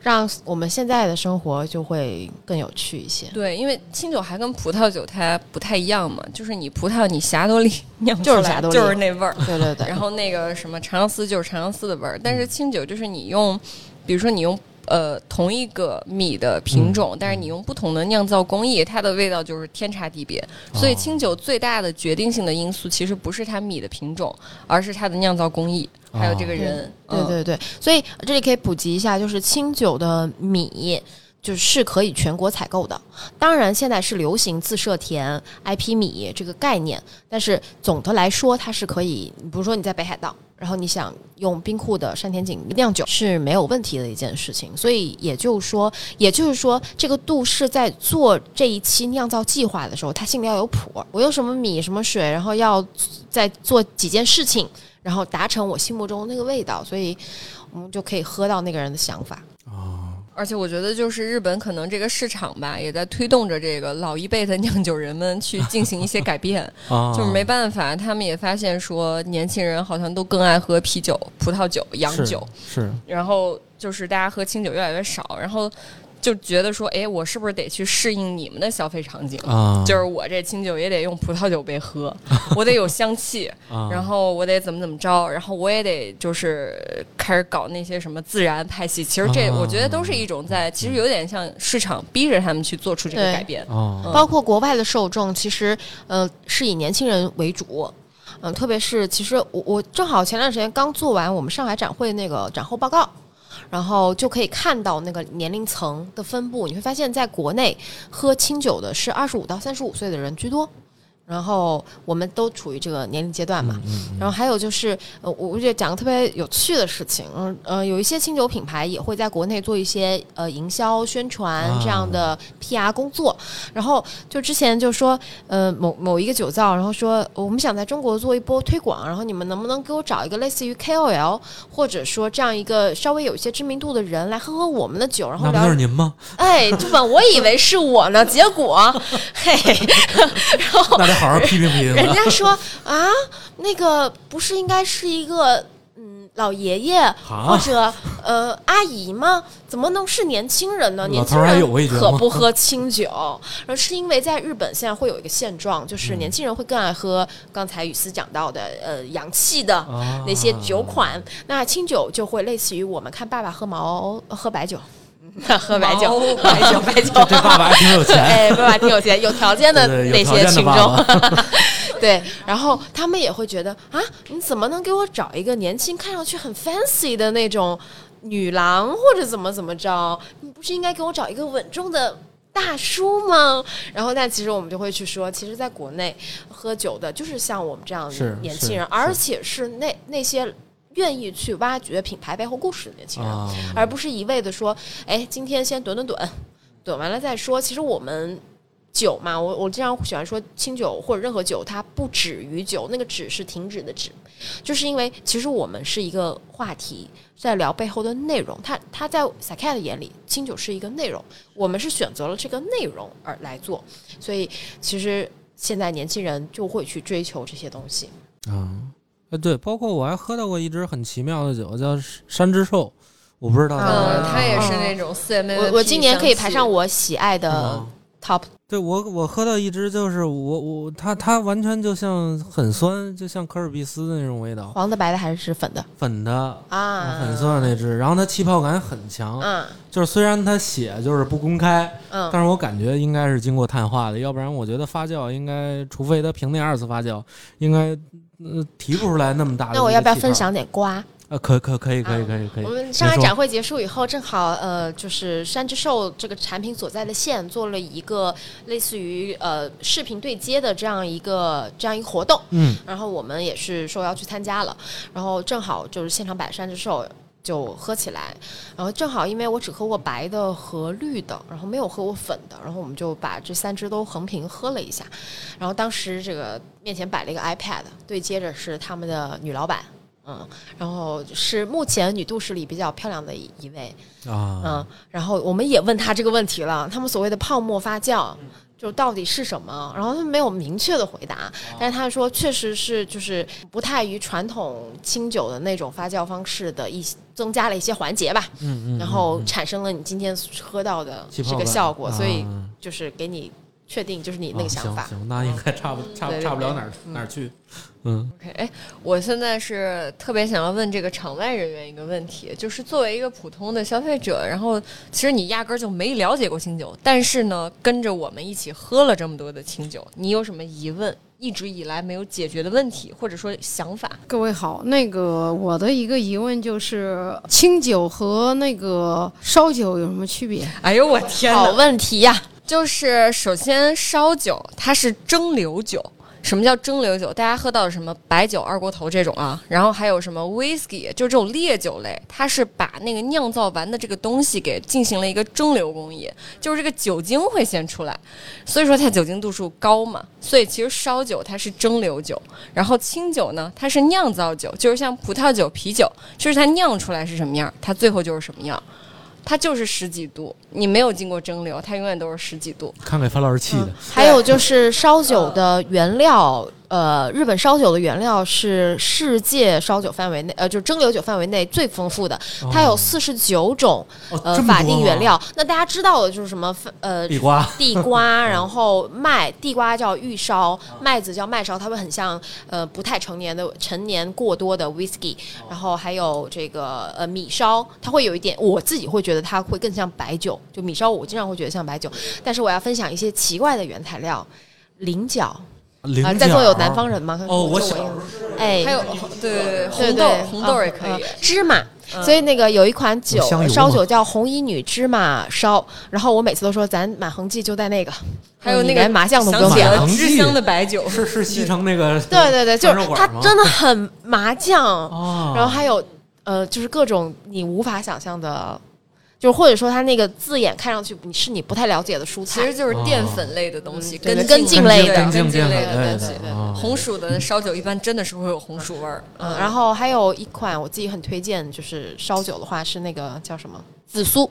Speaker 3: 让我们现在的生活就会更有趣一些。
Speaker 2: 对，因为清酒还跟葡萄酒它不太一样嘛，就是你葡萄你霞多丽酿出来
Speaker 3: 就是霞多丽
Speaker 2: 就是那味儿，
Speaker 3: 对对对，
Speaker 2: 然后那个什么长相思就是长相思的味儿，但是清酒就是你用，比如说你用。呃，同一个米的品种，但是你用不同的酿造工艺，它的味道就是天差地别。所以清酒最大的决定性的因素，其实不是它米的品种，而是它的酿造工艺，还有这个人。嗯
Speaker 3: 对对对，所以这里可以普及一下，就是清酒的米。就是可以全国采购的，当然现在是流行自设田 IP 米这个概念，但是总的来说它是可以，比如说你在北海道，然后你想用冰库的山田井酿酒是没有问题的一件事情，所以也就是说，也就是说，这个杜氏在做这一期酿造计划的时候，他心里要有谱，我用什么米什么水，然后要再做几件事情，然后达成我心目中那个味道，所以我们就可以喝到那个人的想法。
Speaker 2: 而且我觉得，就是日本可能这个市场吧，也在推动着这个老一辈的酿酒人们去进行一些改变。
Speaker 1: 啊，
Speaker 2: 就是没办法，他们也发现说，年轻人好像都更爱喝啤酒、葡萄酒、洋
Speaker 1: 是
Speaker 2: 酒，
Speaker 1: 是
Speaker 2: 然后就是大家喝清酒越来越少，然后就觉得说，哎，我是不是得去适应你们的消费场景？
Speaker 1: 啊，
Speaker 2: 就是我这清酒也得用葡萄酒杯喝，我得有香气，
Speaker 1: 啊，
Speaker 2: 然后我得怎么怎么着，然后我也得就是开始搞那些什么自然派系。其实这
Speaker 1: 啊
Speaker 2: 我觉得都是一种在，其实有点像市场逼着他们去做出这个改变。
Speaker 3: 包括国外的受众，其实呃是以年轻人为主。嗯，特别是其实我我正好前段时间刚做完我们上海展会那个展后报告。然后就可以看到那个年龄层的分布，你会发现在国内喝清酒的是二十五到三十五岁的人居多。然后我们都处于这个年龄阶段嘛，然后还有就是，呃，我我觉得讲个特别有趣的事情，嗯呃，有一些清酒品牌也会在国内做一些呃营销宣传这样的 PR 工作，然后就之前就说，呃，某某一个酒造，然后说我们想在中国做一波推广，然后你们能不能给我找一个类似于 KOL，或者说这样一个稍微有一些知名度的人来喝喝我们的酒，然后聊。
Speaker 1: 那是您吗？
Speaker 3: 哎，就本我以为是我呢，结果，嘿，然后。
Speaker 1: 好好批评批评。
Speaker 3: 人家说啊，那个不是应该是一个嗯老爷爷或者呃阿姨吗？怎么能是年轻人呢？年轻人可不喝清酒。然后是因为在日本现在会有一个现状，就是年轻人会更爱喝刚才雨思讲到的呃洋气的那些酒款，那清酒就会类似于我们看爸爸喝毛喝白酒。喝白酒，白酒，白酒。
Speaker 1: 这爸爸挺有钱，
Speaker 3: 哎，爸爸挺有钱，有条件的那些群众。对，然后他们也会觉得啊，你怎么能给我找一个年轻、看上去很 fancy 的那种女郎，或者怎么怎么着？你不是应该给我找一个稳重的大叔吗？然后，但其实我们就会去说，其实，在国内喝酒的就是像我们这样的年轻人，而且是那那些。愿意去挖掘品牌背后故事的年轻人，而不是一味的说：“哎，今天先怼怼怼，怼完了再说。”其实我们酒嘛，我我经常喜欢说清酒或者任何酒，它不止于酒，那个“止”是停止的“止”，就是因为其实我们是一个话题，在聊背后的内容。他他在 s a k a 的眼里，清酒是一个内容，我们是选择了这个内容而来做，所以其实现在年轻人就会去追求这些东西
Speaker 1: 啊。呃，对，包括我还喝到过一支很奇妙的酒，叫山之兽，我不知道。
Speaker 2: 嗯，它也是那种四 M。
Speaker 3: 我我今年可以排上我喜爱的 top。
Speaker 1: 对我，我喝到一支就是我我它它完全就像很酸，就像科尔必斯的那种味道。
Speaker 3: 黄的、白的还是粉的？
Speaker 1: 粉的
Speaker 3: 啊，
Speaker 1: 很酸的那支。然后它气泡感很强，
Speaker 3: 嗯，
Speaker 1: 就是虽然它写就是不公开，嗯，但是我感觉应该是经过碳化的，要不然我觉得发酵应该，除非它瓶内二次发酵，应该。嗯，提不出来那么大的。
Speaker 3: 那我要不要分享点瓜？
Speaker 1: 呃，可可可以可以可以可以。
Speaker 3: 我们上海展会结束以后，正好呃，就是山之兽这个产品所在的县做了一个类似于呃视频对接的这样一个这样一个活动。
Speaker 1: 嗯。
Speaker 3: 然后我们也是说要去参加了，然后正好就是现场摆山之兽。就喝起来，然后正好因为我只喝过白的和绿的，然后没有喝过粉的，然后我们就把这三支都横屏喝了一下。然后当时这个面前摆了一个 iPad，对接着是他们的女老板，嗯，然后是目前女都市里比较漂亮的一位
Speaker 1: 啊，
Speaker 3: 嗯，然后我们也问他这个问题了，他们所谓的泡沫发酵。就到底是什么？然后他没有明确的回答，但是他说确实是就是不太于传统清酒的那种发酵方式的一些增加了一些环节吧，
Speaker 1: 嗯嗯，
Speaker 3: 然后产生了你今天喝到的这个效果，所以就是给你确定就是你那个想法，
Speaker 1: 行，那应该差不差差不了哪儿哪儿去。嗯
Speaker 2: ，OK，哎，我现在是特别想要问这个场外人员一个问题，就是作为一个普通的消费者，然后其实你压根儿就没了解过清酒，但是呢，跟着我们一起喝了这么多的清酒，你有什么疑问？一直以来没有解决的问题，或者说想法？
Speaker 4: 各位好，那个我的一个疑问就是，清酒和那个烧酒有什么区别？
Speaker 2: 哎呦我天，
Speaker 3: 好问题呀！
Speaker 2: 就是首先烧酒它是蒸馏酒。什么叫蒸馏酒？大家喝到什么白酒、二锅头这种啊，然后还有什么 whisky，就是这种烈酒类，它是把那个酿造完的这个东西给进行了一个蒸馏工艺，就是这个酒精会先出来，所以说它酒精度数高嘛。所以其实烧酒它是蒸馏酒，然后清酒呢它是酿造酒，就是像葡萄酒、啤酒，就是它酿出来是什么样，它最后就是什么样。它就是十几度，你没有经过蒸馏，它永远都是十几度。
Speaker 1: 看给范老师气的。
Speaker 3: 还有就是烧酒的原料。呃，日本烧酒的原料是世界烧酒范围内，呃，就是蒸馏酒范围内最丰富的，它有四十九种呃法定原料。那大家知道的就是什么？呃，
Speaker 1: 地瓜，
Speaker 3: 地瓜，然后麦，地瓜叫玉烧，麦子叫麦烧，它会很像呃不太成年的成年过多的 whisky。然后还有这个呃米烧，它会有一点，我自己会觉得它会更像白酒。就米烧，我经常会觉得像白酒。但是我要分享一些奇怪的原材料，菱角。
Speaker 1: 菱
Speaker 3: 啊，在座有南方人吗？
Speaker 1: 哦，我
Speaker 3: 就
Speaker 1: 小
Speaker 3: 哎，
Speaker 2: 还有对对对，红豆
Speaker 3: 对
Speaker 2: 红豆也可以。
Speaker 3: 芝麻。
Speaker 2: 嗯
Speaker 3: 所以那个有一款酒烧酒叫红衣女芝麻烧，然后我每次都说咱满恒记就带那个，
Speaker 2: 还有那个
Speaker 3: 你连麻酱都不用点了。
Speaker 1: 满恒记
Speaker 2: 香的白酒，
Speaker 1: 是是西城那个
Speaker 3: 对对对，就是它真的很麻酱，
Speaker 1: 哦，
Speaker 3: 然后还有呃，就是各种你无法想象的，就或者说它那个字眼看上去你是你不太了解的蔬菜
Speaker 2: 其实，就是淀粉类的东西，根
Speaker 3: 根茎类的
Speaker 2: 根
Speaker 1: 根茎
Speaker 2: 茎类
Speaker 1: 类
Speaker 2: 的东西。红薯的烧酒一般真的是会有红薯味儿，
Speaker 3: 嗯，然后还有一款我自己很推荐，就是烧酒的话是那个叫什么紫苏，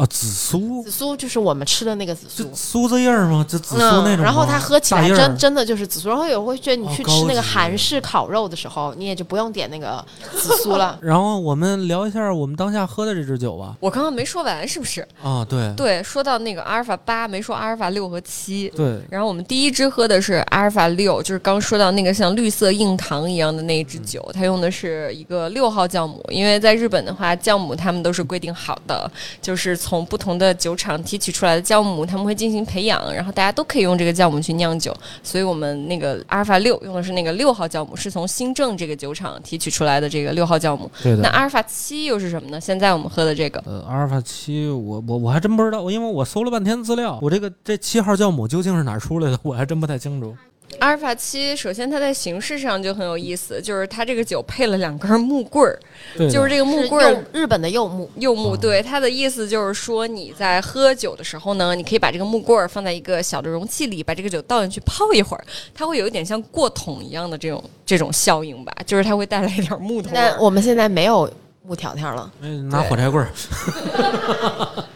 Speaker 1: 哦紫苏
Speaker 3: 紫苏就是我们吃的那个紫
Speaker 1: 就
Speaker 3: 苏。
Speaker 1: 苏子叶儿吗？就紫苏那种、
Speaker 3: 嗯，然后它喝起来真真的就是紫苏，然后有会觉得你
Speaker 1: 哦
Speaker 3: 去吃那个韩式烤肉的时候，你也就不用点那个紫苏了。
Speaker 1: 然后我们聊一下我们当下喝的这支酒吧。
Speaker 2: 我刚刚没说完，是不是？
Speaker 1: 啊，对
Speaker 2: 对，说到那个阿尔法八，没说阿尔法六和七。
Speaker 1: 对，
Speaker 2: 然后我们第一支喝的是阿尔法六，就是刚说到那个像绿色硬糖一样的那一支酒，它用的是一个六号酵母，因为在日本的话，酵母他们都是规定好的，就是从不同的酒厂提取出来的酵母，他们会进行培养，然后大家都可以用这个酵母去酿酒，所以我们那个阿尔法六用的是那个六号酵母，是从新郑这个酒厂提取出来的这个六号酵母。
Speaker 1: 对的。
Speaker 2: 那阿尔法七又是什么呢？现在我们喝的这个。
Speaker 1: 呃，阿尔法七，我我我还真不知道，因为我搜了半天资料，我这个这七号酵母究竟是哪儿出来的，我还真不太清楚。
Speaker 2: 阿尔法七，首先它在形式上就很有意思，就是它这个酒配了两根木棍儿，就是这个木棍儿
Speaker 3: 日本的柚木，
Speaker 2: 柚木，
Speaker 1: 哦
Speaker 2: 对它的意思就是说，你在喝酒的时候呢，你可以把这个木棍儿放在一个小的容器里，把这个酒倒进去泡一会儿，它会有一点像过桶一样的这种这种效应吧，就是它会带来一点木头味儿。
Speaker 3: 但我们现在没有木条条了。
Speaker 1: 哎拿火柴棍儿，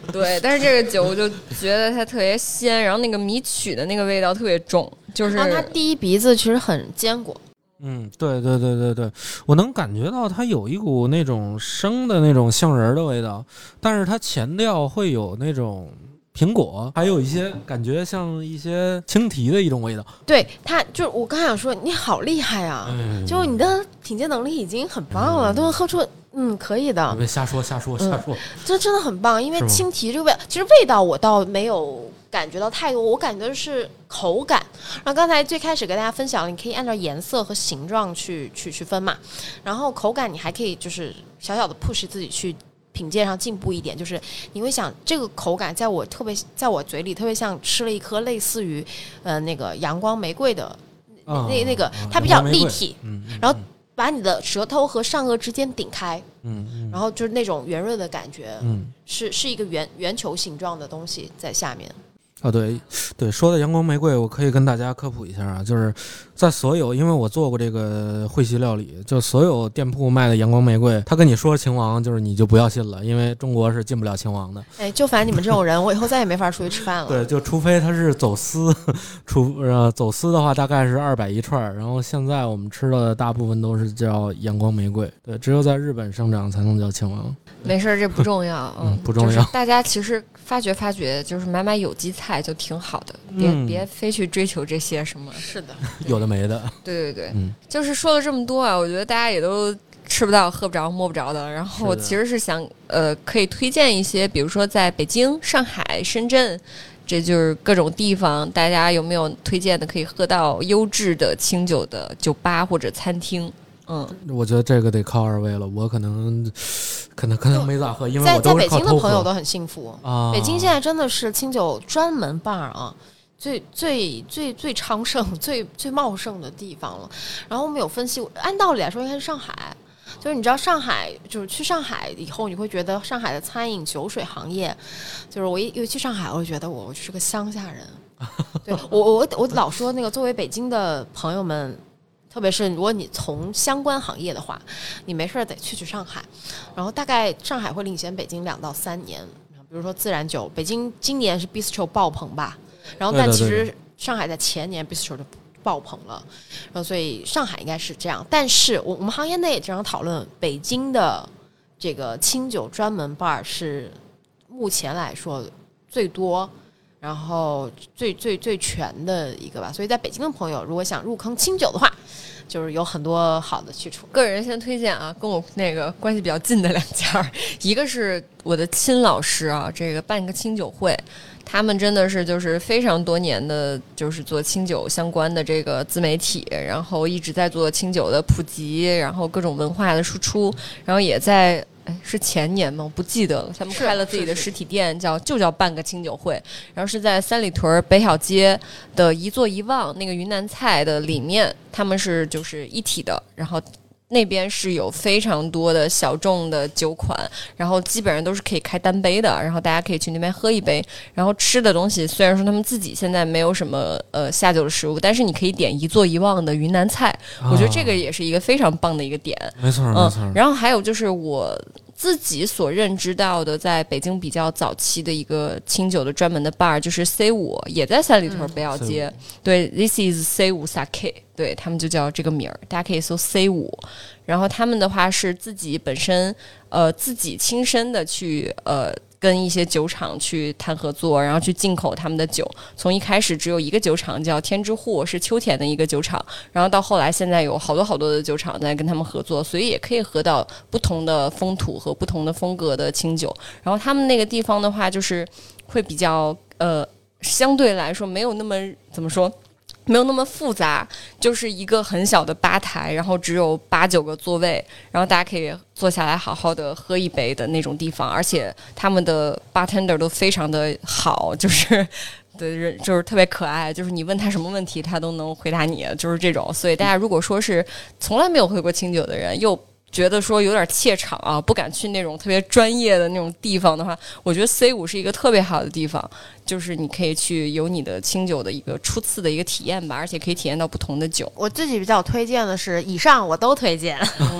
Speaker 2: 对，但是这个酒我就觉得它特别鲜，然后那个米曲的那个味道特别重，就是
Speaker 3: 然后它第一鼻子其实很坚果，
Speaker 1: 嗯，对对对对对，我能感觉到它有一股那种生的那种杏仁儿的味道，但是它前调会有那种苹果，还有一些感觉像一些青提的一种味道。
Speaker 3: 对它就是我刚想说你好厉害啊，
Speaker 1: 嗯，
Speaker 3: 就你的品鉴能力已经很棒了，都能喝出嗯可以的，
Speaker 1: 别瞎说瞎说
Speaker 3: 嗯。
Speaker 1: 瞎说，
Speaker 3: 这真的很棒。因为青提这个味，其实味道我倒没有感觉到太多，我感觉是口感。然后刚才最开始跟大家分享了，你可以按照颜色和形状去去去分嘛，然后口感你还可以就是小小的 push 自己去。品鉴上进步一点，就是你会想这个口感，在我特别在我嘴里特别像吃了一颗类似于呃那个阳光玫瑰的
Speaker 1: 啊
Speaker 3: 那那个
Speaker 1: 啊
Speaker 3: 它比较立体，
Speaker 1: 嗯，嗯
Speaker 3: 然后把你的舌头和上颚之间顶开，
Speaker 1: 嗯嗯
Speaker 3: 然后就是那种圆润的感觉，
Speaker 1: 嗯。
Speaker 3: 是是一个圆圆球形状的东西在下面。
Speaker 1: 啊，对对，说到阳光玫瑰，我可以跟大家科普一下啊，就是在所有，因为我做过这个会席料理，就所有店铺卖的阳光玫瑰，他跟你说秦王，就是你就不要信了，因为中国是进不了秦王的。
Speaker 3: 哎，就烦你们这种人，我以后再也没法出去吃饭了。
Speaker 1: 对，就除非他是走私，除呃走私的话大概是二百一串，然后现在我们吃的大部分都是叫阳光玫瑰，对，只有在日本生长才能叫秦王。
Speaker 2: 没事，这不重要，
Speaker 1: 嗯不重要
Speaker 2: 就是大家其实发掘发掘，就是买买有机菜就挺好的，别、
Speaker 1: 嗯
Speaker 2: 别非去追求这些什么。
Speaker 3: 是的，
Speaker 1: 有的没的，
Speaker 2: 对对对，
Speaker 1: 嗯
Speaker 2: 就是说了这么多啊，我觉得大家也都吃不到、喝不着、摸不着的。然后我其实是想，呃，可以推荐一些，比如说在北京、上海、深圳。这就是各种地方，大家有没有推荐的可以喝到优质的清酒的酒吧或者餐厅？嗯，
Speaker 1: 我觉得这个得靠二位了，我可能可能可能没咋喝，因为
Speaker 3: 在北京的朋友都很幸福。
Speaker 1: 啊。
Speaker 3: 北京现在真的是清酒专门 bar 啊，最最最最昌盛、最最茂盛的地方了。然后我们有分析，按道理来说应该是上海。就是你知道上海，就是去上海以后，你会觉得上海的餐饮、酒水行业，就是我一一去上海，我就觉得我是个乡下人。对我我我老说那个，作为北京的朋友们，特别是如果你从相关行业的话，你没事儿得去去上海，然后大概上海会领先北京两到三年。比如说自然酒，北京今年是 bistro 爆棚吧，然后但其实上海在前年 bistro 就爆棚了，然后所以上海应该是这样。但是我我们行业内也经常讨论，北京的这个清酒专门 bar 是目前来说最多，然后最最最全的一个吧。所以在北京的朋友，如果想入坑清酒的话，就是有很多好的去处。
Speaker 2: 个人先推荐啊，跟我那个关系比较近的两家，一个是我的亲老师啊，这个办个清酒会，他们真的是就是非常多年的，就是做清酒相关的这个自媒体，然后一直在做清酒的普及，然后各种文化的输出，然后也在。哎，是前年吗？我不记得了。他们开了自己的实体店，叫就叫半个清酒会，然后是在三里屯北小街的一座一望那个云南菜的里面，他们是就是一体的，然后那边是有非常多的小众的酒款，然后基本上都是可以开单杯的，然后大家可以去那边喝一杯，然后吃的东西虽然说他们自己现在没有什么呃下酒的食物，但是你可以点一座一望的云南菜，我觉得这个也是一个非常棒的一个点，
Speaker 1: 没错没错。
Speaker 2: 然后还有就是我。自己所认知到的，在北京比较早期的一个清酒的专门的 bar，就是 C 五，也在三里屯北小街。对，This is C 五 Sake，对他们就叫这个名儿，大家可以搜 C 五。然后他们的话是自己本身，呃，自己亲身的去呃。跟一些酒厂去谈合作，然后去进口他们的酒。从一开始只有一个酒厂叫天之户，是秋田的一个酒厂，然后到后来现在有好多好多的酒厂在跟他们合作，所以也可以喝到不同的风土和不同的风格的清酒。然后他们那个地方的话，就是会比较呃，相对来说没有那么怎么说。没有那么复杂，就是一个很小的吧台，然后只有八九个座位，然后大家可以坐下来好好的喝一杯的那种地方，而且他们的 bartender 都非常的好，就是对人就是特别可爱，就是你问他什么问题，他都能回答你，就是这种。所以大家如果说是从来没有喝过清酒的人，又觉得说有点怯场啊，不敢去那种特别专业的那种地方的话，我觉得 C 五是一个特别好的地方，就是你可以去有你的清酒的一个初次的一个体验吧，而且可以体验到不同的酒。
Speaker 3: 我自己比较推荐的是，以上我都推荐，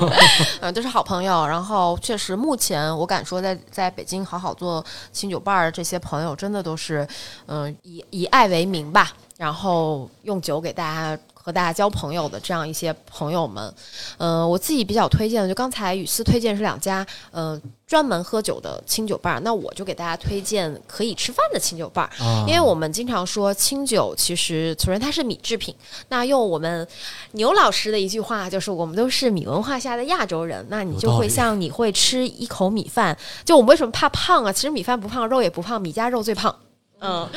Speaker 3: 嗯，都是好朋友。然后确实，目前我敢说，在在北京好好做清酒伴儿这些朋友，真的都是嗯以以爱为名吧，然后用酒给大家。和大家交朋友的这样一些朋友们，嗯，我自己比较推荐的，就刚才雨思推荐是两家，嗯，专门喝酒的清酒伴儿，那我就给大家推荐可以吃饭的清酒伴儿，因为我们经常说清酒其实首先它是米制品，那用我们牛老师的一句话就是我们都是米文化下的亚洲人，那你就会像你会吃一口米饭，就我们为什么怕胖啊？其实米饭不胖，肉也不胖，米加肉最胖。嗯，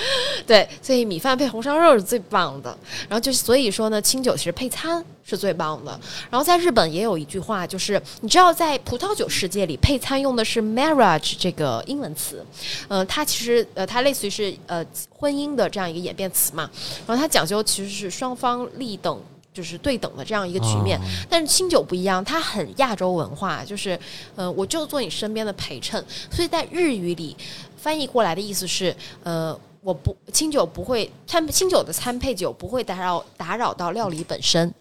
Speaker 3: 对，所以米饭配红烧肉是最棒的。然后就所以说呢，清酒其实配餐是最棒的。然后在日本也有一句话，就是你知道，在葡萄酒世界里，配餐用的是 marriage 这个英文词。嗯，它其实呃，它类似于是呃婚姻的这样一个演变词嘛。然后它讲究其实是双方立等，就是对等的这样一个局面。但是清酒不一样，它很亚洲文化，就是嗯，我就做你身边的陪衬。所以在日语里。翻译过来的意思是，呃，我不清酒不会餐清酒的餐配酒不会打扰打扰到料理本身，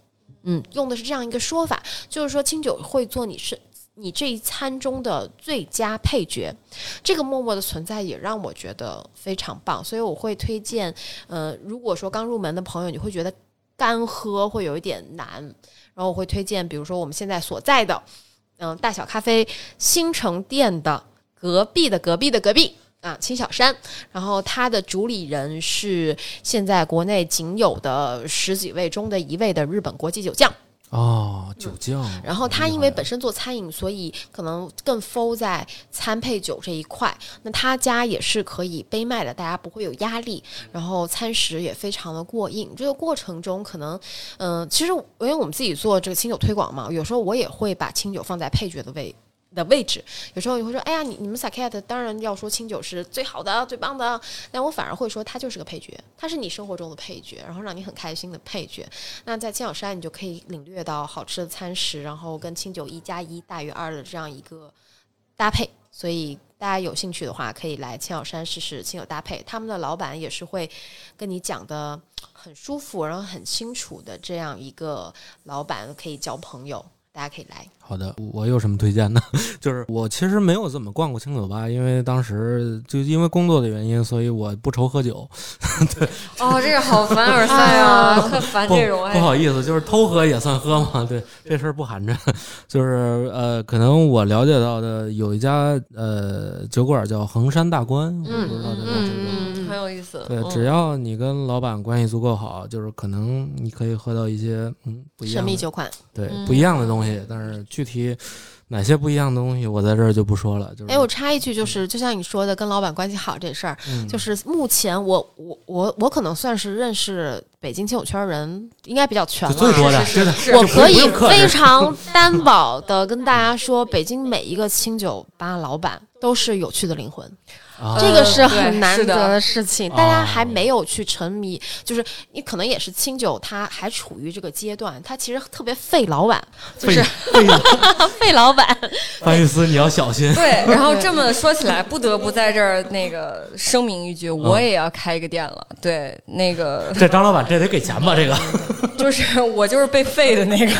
Speaker 3: 嗯，用的是这样一个说法，就是说清酒会做你是你这一餐中的最佳配角，这个默默的存在也让我觉得非常棒，所以我会推荐，呃，如果说刚入门的朋友你会觉得干喝会有一点难，然后我会推荐，比如说我们现在所在的，嗯，大小咖啡新城店的隔壁的隔壁的隔壁。啊，青小山，然后他的主理人是现在国内仅有的十几位中的一位的日本国际酒匠
Speaker 1: 哦，酒匠。
Speaker 3: 然后他因为本身做餐饮，所以可能更 f 在餐配酒这一块。那他家也是可以杯卖的，大家不会有压力。然后餐食也非常的过硬。这个过程中，可能嗯，其实因为我们自己做这个清酒推广嘛，有时候我也会把清酒放在配角的位。的位置，有时候你会说，哎呀，你你们 s a k e t 当然要说清酒是最好的、最棒的，但我反而会说，它就是个配角，它是你生活中的配角，然后让你很开心的配角。那在青小山，你就可以领略到好吃的餐食，然后跟清酒一加一大于二的这样一个搭配。所以大家有兴趣的话，可以来青小山试试清酒搭配。他们的老板也是会跟你讲的很舒服，然后很清楚的这样一个老板，可以交朋友。大家可以来。
Speaker 1: 好的，我有什么推荐呢？就是我其实没有怎么逛过清酒吧，因为当时就因为工作的原因，所以我不愁喝酒。对，
Speaker 2: 哦，这个好凡尔赛啊，特烦这种。
Speaker 1: 不好意思，就是偷喝也算喝嘛。对，这事儿不含着。就是呃，可能我了解到的有一家呃酒馆叫衡山大观，我不知道大家知道。
Speaker 2: 很有意思。
Speaker 1: 对，
Speaker 2: 嗯。
Speaker 1: 只要你跟老板关系足够好，就是可能你可以喝到一些嗯不一样的
Speaker 3: 神秘酒款。
Speaker 1: 对
Speaker 2: 嗯。
Speaker 1: 不一样的东西，但是具体哪些不一样的东西，我在这儿就不说了。就是
Speaker 3: 哎，我插一句，就是就像你说的，跟老板关系好这事儿，
Speaker 1: 嗯。
Speaker 3: 就是目前我我我我可能算是认识北京亲友圈人应该比较全了，
Speaker 1: 最多的，
Speaker 2: 是
Speaker 1: 真的，
Speaker 3: 我可以非常担保的跟大家说，北京每一个清酒吧老板都是有趣的灵魂，
Speaker 1: 啊
Speaker 3: 这个是很难得
Speaker 2: 的
Speaker 3: 的事情。大家
Speaker 1: 哦
Speaker 3: 还没有去沉迷，就是你可能也是清酒，它还处于这个阶段，它其实特别费老板，就是
Speaker 1: 费
Speaker 3: 费老板。
Speaker 1: 范玉思，你要小心。
Speaker 2: 对，然后这么说起来，不得不在这儿那个声明一句，我也要开一个店了。对，那个
Speaker 1: 这张老板这得给钱吧？这个
Speaker 2: 就是我就是被废的那个。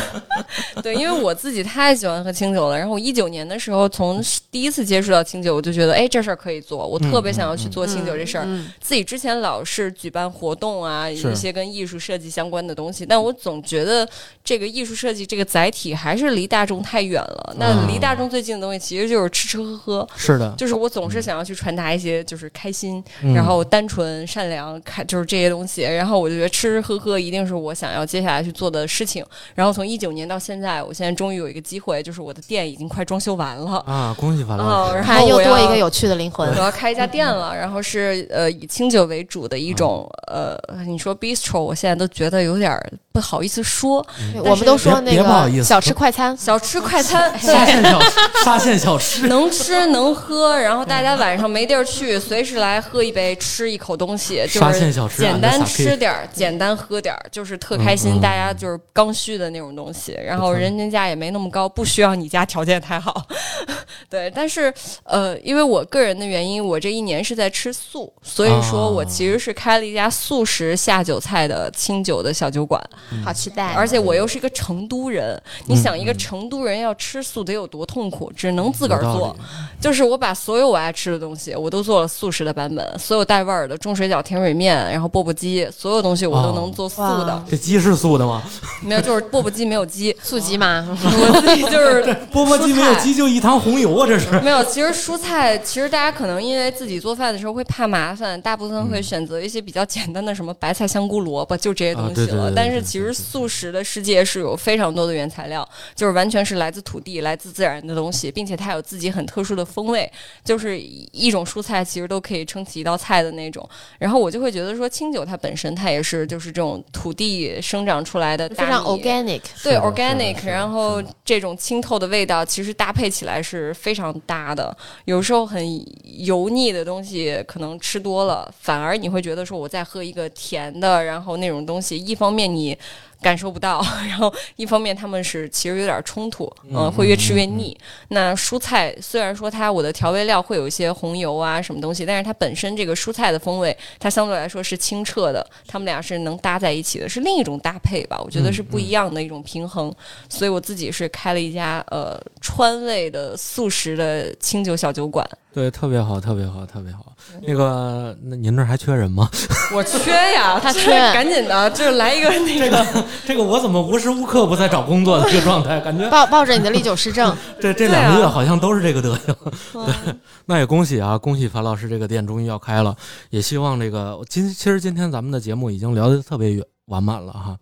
Speaker 2: 对，因为我自己太喜欢喝清酒了。然后我一九年的时候，从第一次接触到清酒，我就觉得，哎，这事儿可以做，我特别想要去做清酒这事儿。
Speaker 3: 嗯
Speaker 2: 自己之前老是举办活动啊，
Speaker 1: 有
Speaker 2: 一些跟艺术设计相关的东西，但我总觉得这个艺术设计这个载体还是离大众太远了。那离大众最近的东西其实就是吃吃喝喝。
Speaker 1: 是的，
Speaker 2: 就是我总是想要去传达一些就是开心，
Speaker 1: 嗯
Speaker 2: 然后单纯、善良，开就是这些东西。然后我就觉得吃吃喝喝一定是我想要接下来去做的事情。然后从一九年到现在，我现在终于有一个机会，就是我的店已经快装修完了。
Speaker 1: 啊，恭喜樊老
Speaker 2: 哦，
Speaker 1: 师
Speaker 2: 然后又
Speaker 3: 多一个有趣的灵魂
Speaker 2: 我。要开一家店了，然后是呃以清酒为主的一种呃，你说 bistro，我现在都觉得有点儿不好意思说，
Speaker 3: 我们都说那
Speaker 1: 别别不好意思
Speaker 3: 个小吃快餐，
Speaker 2: 小吃快餐，
Speaker 1: 沙，县小吃，沙县小吃，
Speaker 2: 能吃能喝，然后大家晚上没地儿去，随时来喝一杯，吃一口东西，就
Speaker 1: 沙县
Speaker 2: 是
Speaker 1: 小吃
Speaker 2: 简单吃点儿，简单喝点儿，就是特开心，大家就是刚需的那种东西。然后人均价也没那么高，不需要你家条件太好。对，但是呃，因为我个人的原因，我这一年是在吃素，所以说我
Speaker 1: 哦
Speaker 2: 其实是开了一家素食下酒菜的清酒的小酒馆。
Speaker 3: 好期待。
Speaker 2: 而且我又是一个成都人，你
Speaker 1: 嗯
Speaker 2: 想一个成都人要吃素得有多痛苦，只能自个儿做。就是我把所有我爱吃的东西，我都做了素食的版本，所有带味儿的中水饺、甜水面，然后钵钵鸡，所有东西我都能做素的
Speaker 3: 哇。
Speaker 1: 这鸡是素的吗？
Speaker 2: 没有，就是钵钵鸡没有鸡，
Speaker 3: 素鸡嘛，
Speaker 2: 我自己就是
Speaker 1: 钵钵鸡没有鸡就一汤红油啊！这是
Speaker 2: 没有，其实蔬菜，其实大家可能因为自己做饭的时候会怕麻烦，大部分会选择一些比较简单的，什么白菜、香菇、萝卜，就这些东西
Speaker 1: 啊对对对
Speaker 2: 了。
Speaker 1: 对对对
Speaker 2: 但是其实素食的世界是有非常多的原材料，就是完全是来自土地、来自自然的东西，并且它有自己很特殊的风味，就是一种蔬菜其实都可以撑起一道菜的那种。然后我就会觉得说，清酒它本身它也是就是这种土地生长出来的
Speaker 3: 非常 organic。
Speaker 2: 对 organic，然后这种清透的味道，其实搭配起来是非常搭的。有时候很油腻的东西，可能吃多了，反而你会觉得说我在喝一个甜的，然后那种东西，一方面你。感受不到，然后一方面他们是其实有点冲突，嗯、
Speaker 1: 嗯
Speaker 2: 会越吃越腻。那蔬菜虽然说它我的调味料会有一些红油啊什么东西，但是它本身这个蔬菜的风味，它相对来说是清澈的，他们俩是能搭在一起的，是另一种搭配吧？我觉得是不一样的一种平衡。所以我自己是开了一家呃川味的素食的清酒小酒馆。
Speaker 1: 对，特别好，特别好，特别好。那个，那您这儿还缺人吗？
Speaker 2: 我缺呀，
Speaker 3: 他缺
Speaker 2: 赶紧的，就是来一个那个。
Speaker 1: 这个我怎么无时无刻不在找工作的这个状态？感觉
Speaker 3: 抱抱着你的历久失政，
Speaker 1: 这这两个月好像都是这个德行。对，那也恭喜啊，恭喜樊老师这个店终于要开了，也希望这个今其实今天咱们的节目已经聊得特别圆完满了哈，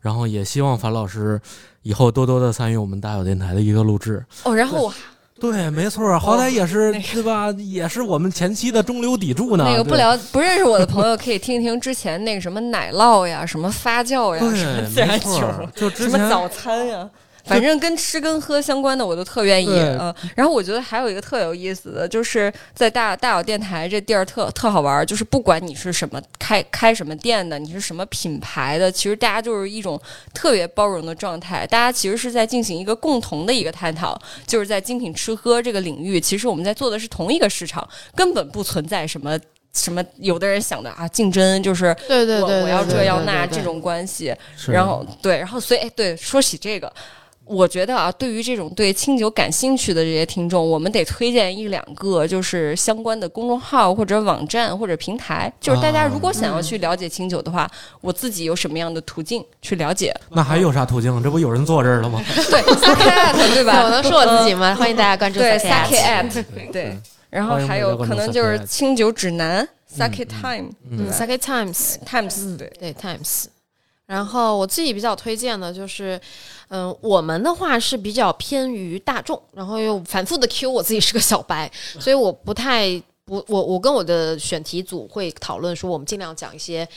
Speaker 1: 然后也希望樊老师以后多多的参与我们大小电台的一个录制。
Speaker 2: 哦，然后我
Speaker 1: 对，没错，好歹也是、
Speaker 2: 那个
Speaker 1: 对吧？也是我们前期的中流砥柱呢。
Speaker 2: 那个不了不认识我的朋友可以听一听之前那个什么奶酪呀，什么发酵呀，什么自然
Speaker 1: 没
Speaker 2: 酒，
Speaker 1: 就之前
Speaker 2: 什么早餐呀。反正跟吃跟喝相关的我都特愿意
Speaker 1: 对
Speaker 2: 呃，然后我觉得还有一个特有意思的，就是在大大小电台这地儿特特好玩儿，就是不管你是什么开开什么店的，你是什么品牌的，其实大家就是一种特别包容的状态，大家其实是在进行一个共同的一个探讨，就是在精品吃喝这个领域，其实我们在做的是同一个市场，根本不存在什么。什么？有的人想的啊，竞争就是
Speaker 3: 对对对，
Speaker 2: 我我要这要那这种关系，
Speaker 1: 是
Speaker 2: 然后对，然后所以哎，对，说起这个。我觉得啊，对于这种对清酒感兴趣的这些听众，我们得推荐一两个，就是相关的公众号或者网站或者平台。就是大家如果想要去了解清酒的话，我自己有什么样的途径去了解？
Speaker 1: 那还有啥途径？这不有人坐这儿了吗？
Speaker 2: 对 s a k at 对吧？
Speaker 3: 我能说我自己吗？欢迎大家关注
Speaker 2: 对
Speaker 3: Sake
Speaker 2: Sake
Speaker 3: At
Speaker 2: at 对然后还有可能就是清酒指南 Sake Time，
Speaker 3: 嗯，Sake Times
Speaker 2: Times，对
Speaker 3: 对 Times。然后我自己比较推荐的就是，嗯，我们的话是比较偏于大众，然后又反复的 Q 我自己是个小白，所以我不太不我我跟我的选题组会讨论说，我们尽量讲一些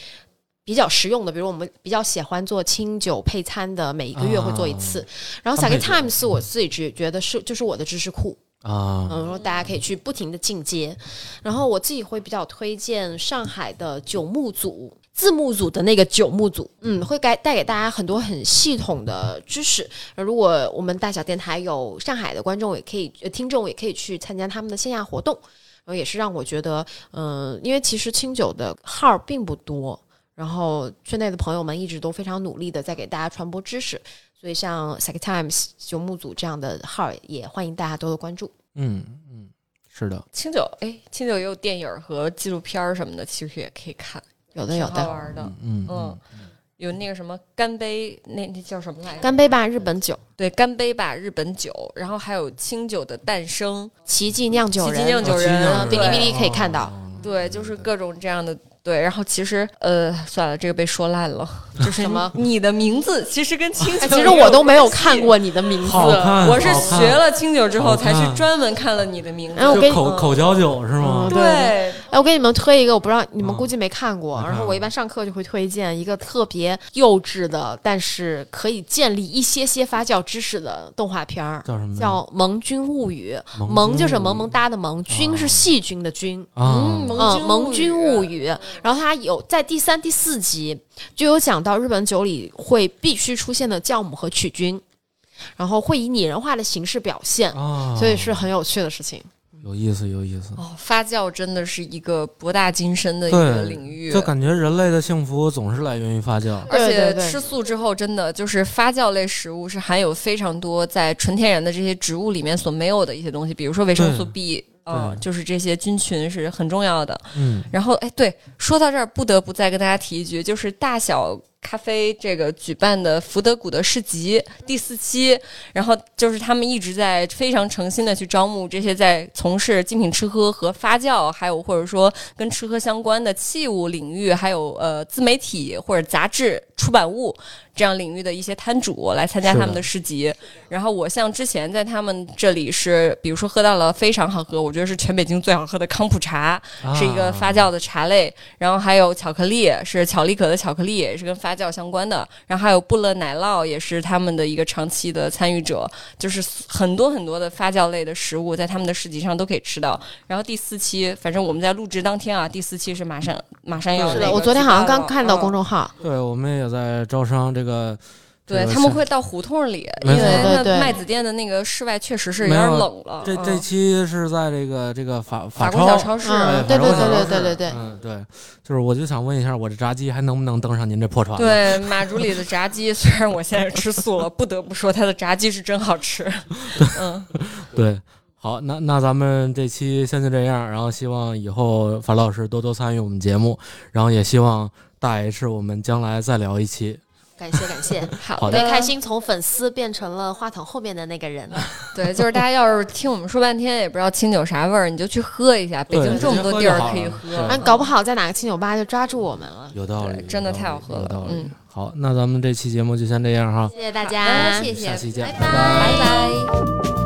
Speaker 3: 比较实用的，比如我们比较喜欢做清酒配餐的，每一个月会做一次。然后 Sake Times 我自己觉觉得是就是我的知识库。啊，嗯，说大家可以去不停的进阶，然后我自己会比较推荐上海的九牧组字幕组的那个九牧组，嗯，会带带给大家很多很系统的知识。如果我们大小电台有上海的观众，也可以听众也可以去参加他们的线下活动，然后也是让我觉得，嗯，因为其实清酒的号并不多，然后圈内的朋友们一直都非常努力的在给大家传播知识。所以像 Second Times 九牧组这样的号也欢迎大家多多关注。
Speaker 1: 嗯嗯，是的，
Speaker 2: 清酒哎，清酒也有电影和纪录片什么的，其实也可以看，
Speaker 3: 有的有的，
Speaker 2: 好玩的。嗯嗯，有那个什么干杯，那那叫什么来着？
Speaker 3: 干杯吧日本酒。
Speaker 2: 对，干杯吧日本酒。然后还有清酒的诞生，
Speaker 3: 奇迹酿酒人，
Speaker 2: 奇迹酿酒人，
Speaker 3: 哔哩哔哩可以看到。
Speaker 2: 对，就是各种这样的。对，然后其实呃，算了，这个被说烂了。就是
Speaker 3: 什么？
Speaker 2: 你的名字其实跟清酒，
Speaker 3: 其实我都没有看过你的名字。
Speaker 2: 我是学了清酒之后，才去专门看了你的名字。
Speaker 3: 然后我给
Speaker 1: 口口嚼酒是吗？
Speaker 2: 对。
Speaker 3: 哎，我给你们推一个，我不知道你们估计没看过。然后我一般上课就会推荐一个特别幼稚的，但是可以建立一些些发酵知识的动画片儿。
Speaker 1: 叫什么？
Speaker 3: 叫《萌菌物语》。萌就是萌萌哒的萌，菌是细菌的菌。
Speaker 2: 嗯，
Speaker 3: 萌菌物语。然后它有在第三、第四集就有讲到日本酒里会必须出现的酵母和曲菌，然后会以拟人化的形式表现，所以是很有趣的事情。
Speaker 1: 有意思，有意思
Speaker 2: 哦！发酵真的是一个博大精深的一个领域，
Speaker 1: 就感觉人类的幸福总是来源于发酵。
Speaker 2: 而且吃素之后，真的就是发酵类食物是含有非常多在纯天然的这些植物里面所没有的一些东西，比如说维生素 B。嗯，就是这些菌群是很重要的。嗯，然后哎，对，说到这儿，不得不再跟大家提一句，就是大小。咖啡这个举办的福德谷的市集第四期，然后就是他们一直在非常诚心的去招募这些在从事精品吃喝和发酵，还有或者说跟吃喝相关的器物领域，还有呃自媒体或者杂志出版物这样领域的一些摊主来参加他们的市集。然后我像之前在他们这里是，比如说喝到了非常好喝，我觉得是全北京最好喝的康普茶，是一个发酵的茶类。然后还有巧克力，是巧力可的巧克力，也是跟发发酵相关的，然后还有布勒奶酪也是他们的一个长期的参与者，就是很多很多的发酵类的食物在他们的市集上都可以吃到。然后第四期，反正我们在录制当天啊，第四期是马上马上要。
Speaker 3: 是的，我昨天好像刚看到公众号。
Speaker 1: 对，我们也在招商这个。
Speaker 2: 对他们会到胡同里，因为那麦子店的那个室外确实是有点冷了。
Speaker 1: 这这期是在这个这个法
Speaker 2: 法
Speaker 1: 国
Speaker 2: 小超市，
Speaker 3: 对对对对对对对，
Speaker 1: 嗯对，就是我就想问一下，我这炸鸡还能不能登上您这破船？
Speaker 2: 对，马竹里的炸鸡，虽然我现在吃素了，不得不说它的炸鸡是真好吃。嗯，
Speaker 1: 对，好，那那咱们这期先就这样，然后希望以后樊老师多多参与我们节目，然后也希望大 H 我们将来再聊一期。
Speaker 3: 感谢感谢，
Speaker 2: 好
Speaker 3: 的，开心从粉丝变成了话筒后面的那个人。
Speaker 2: 对，就是大家要是听我们说半天也不知道清酒啥味儿，你就去喝一下。北京这么多地儿可以喝，
Speaker 3: 啊，搞不好在哪个清酒吧就抓住我们了。
Speaker 1: 有道理，
Speaker 2: 真的太好喝了。
Speaker 1: 嗯，好，那咱们这期节目就先这样哈。
Speaker 3: 谢谢大家，
Speaker 2: 谢谢，
Speaker 1: 下期见，
Speaker 2: 拜拜。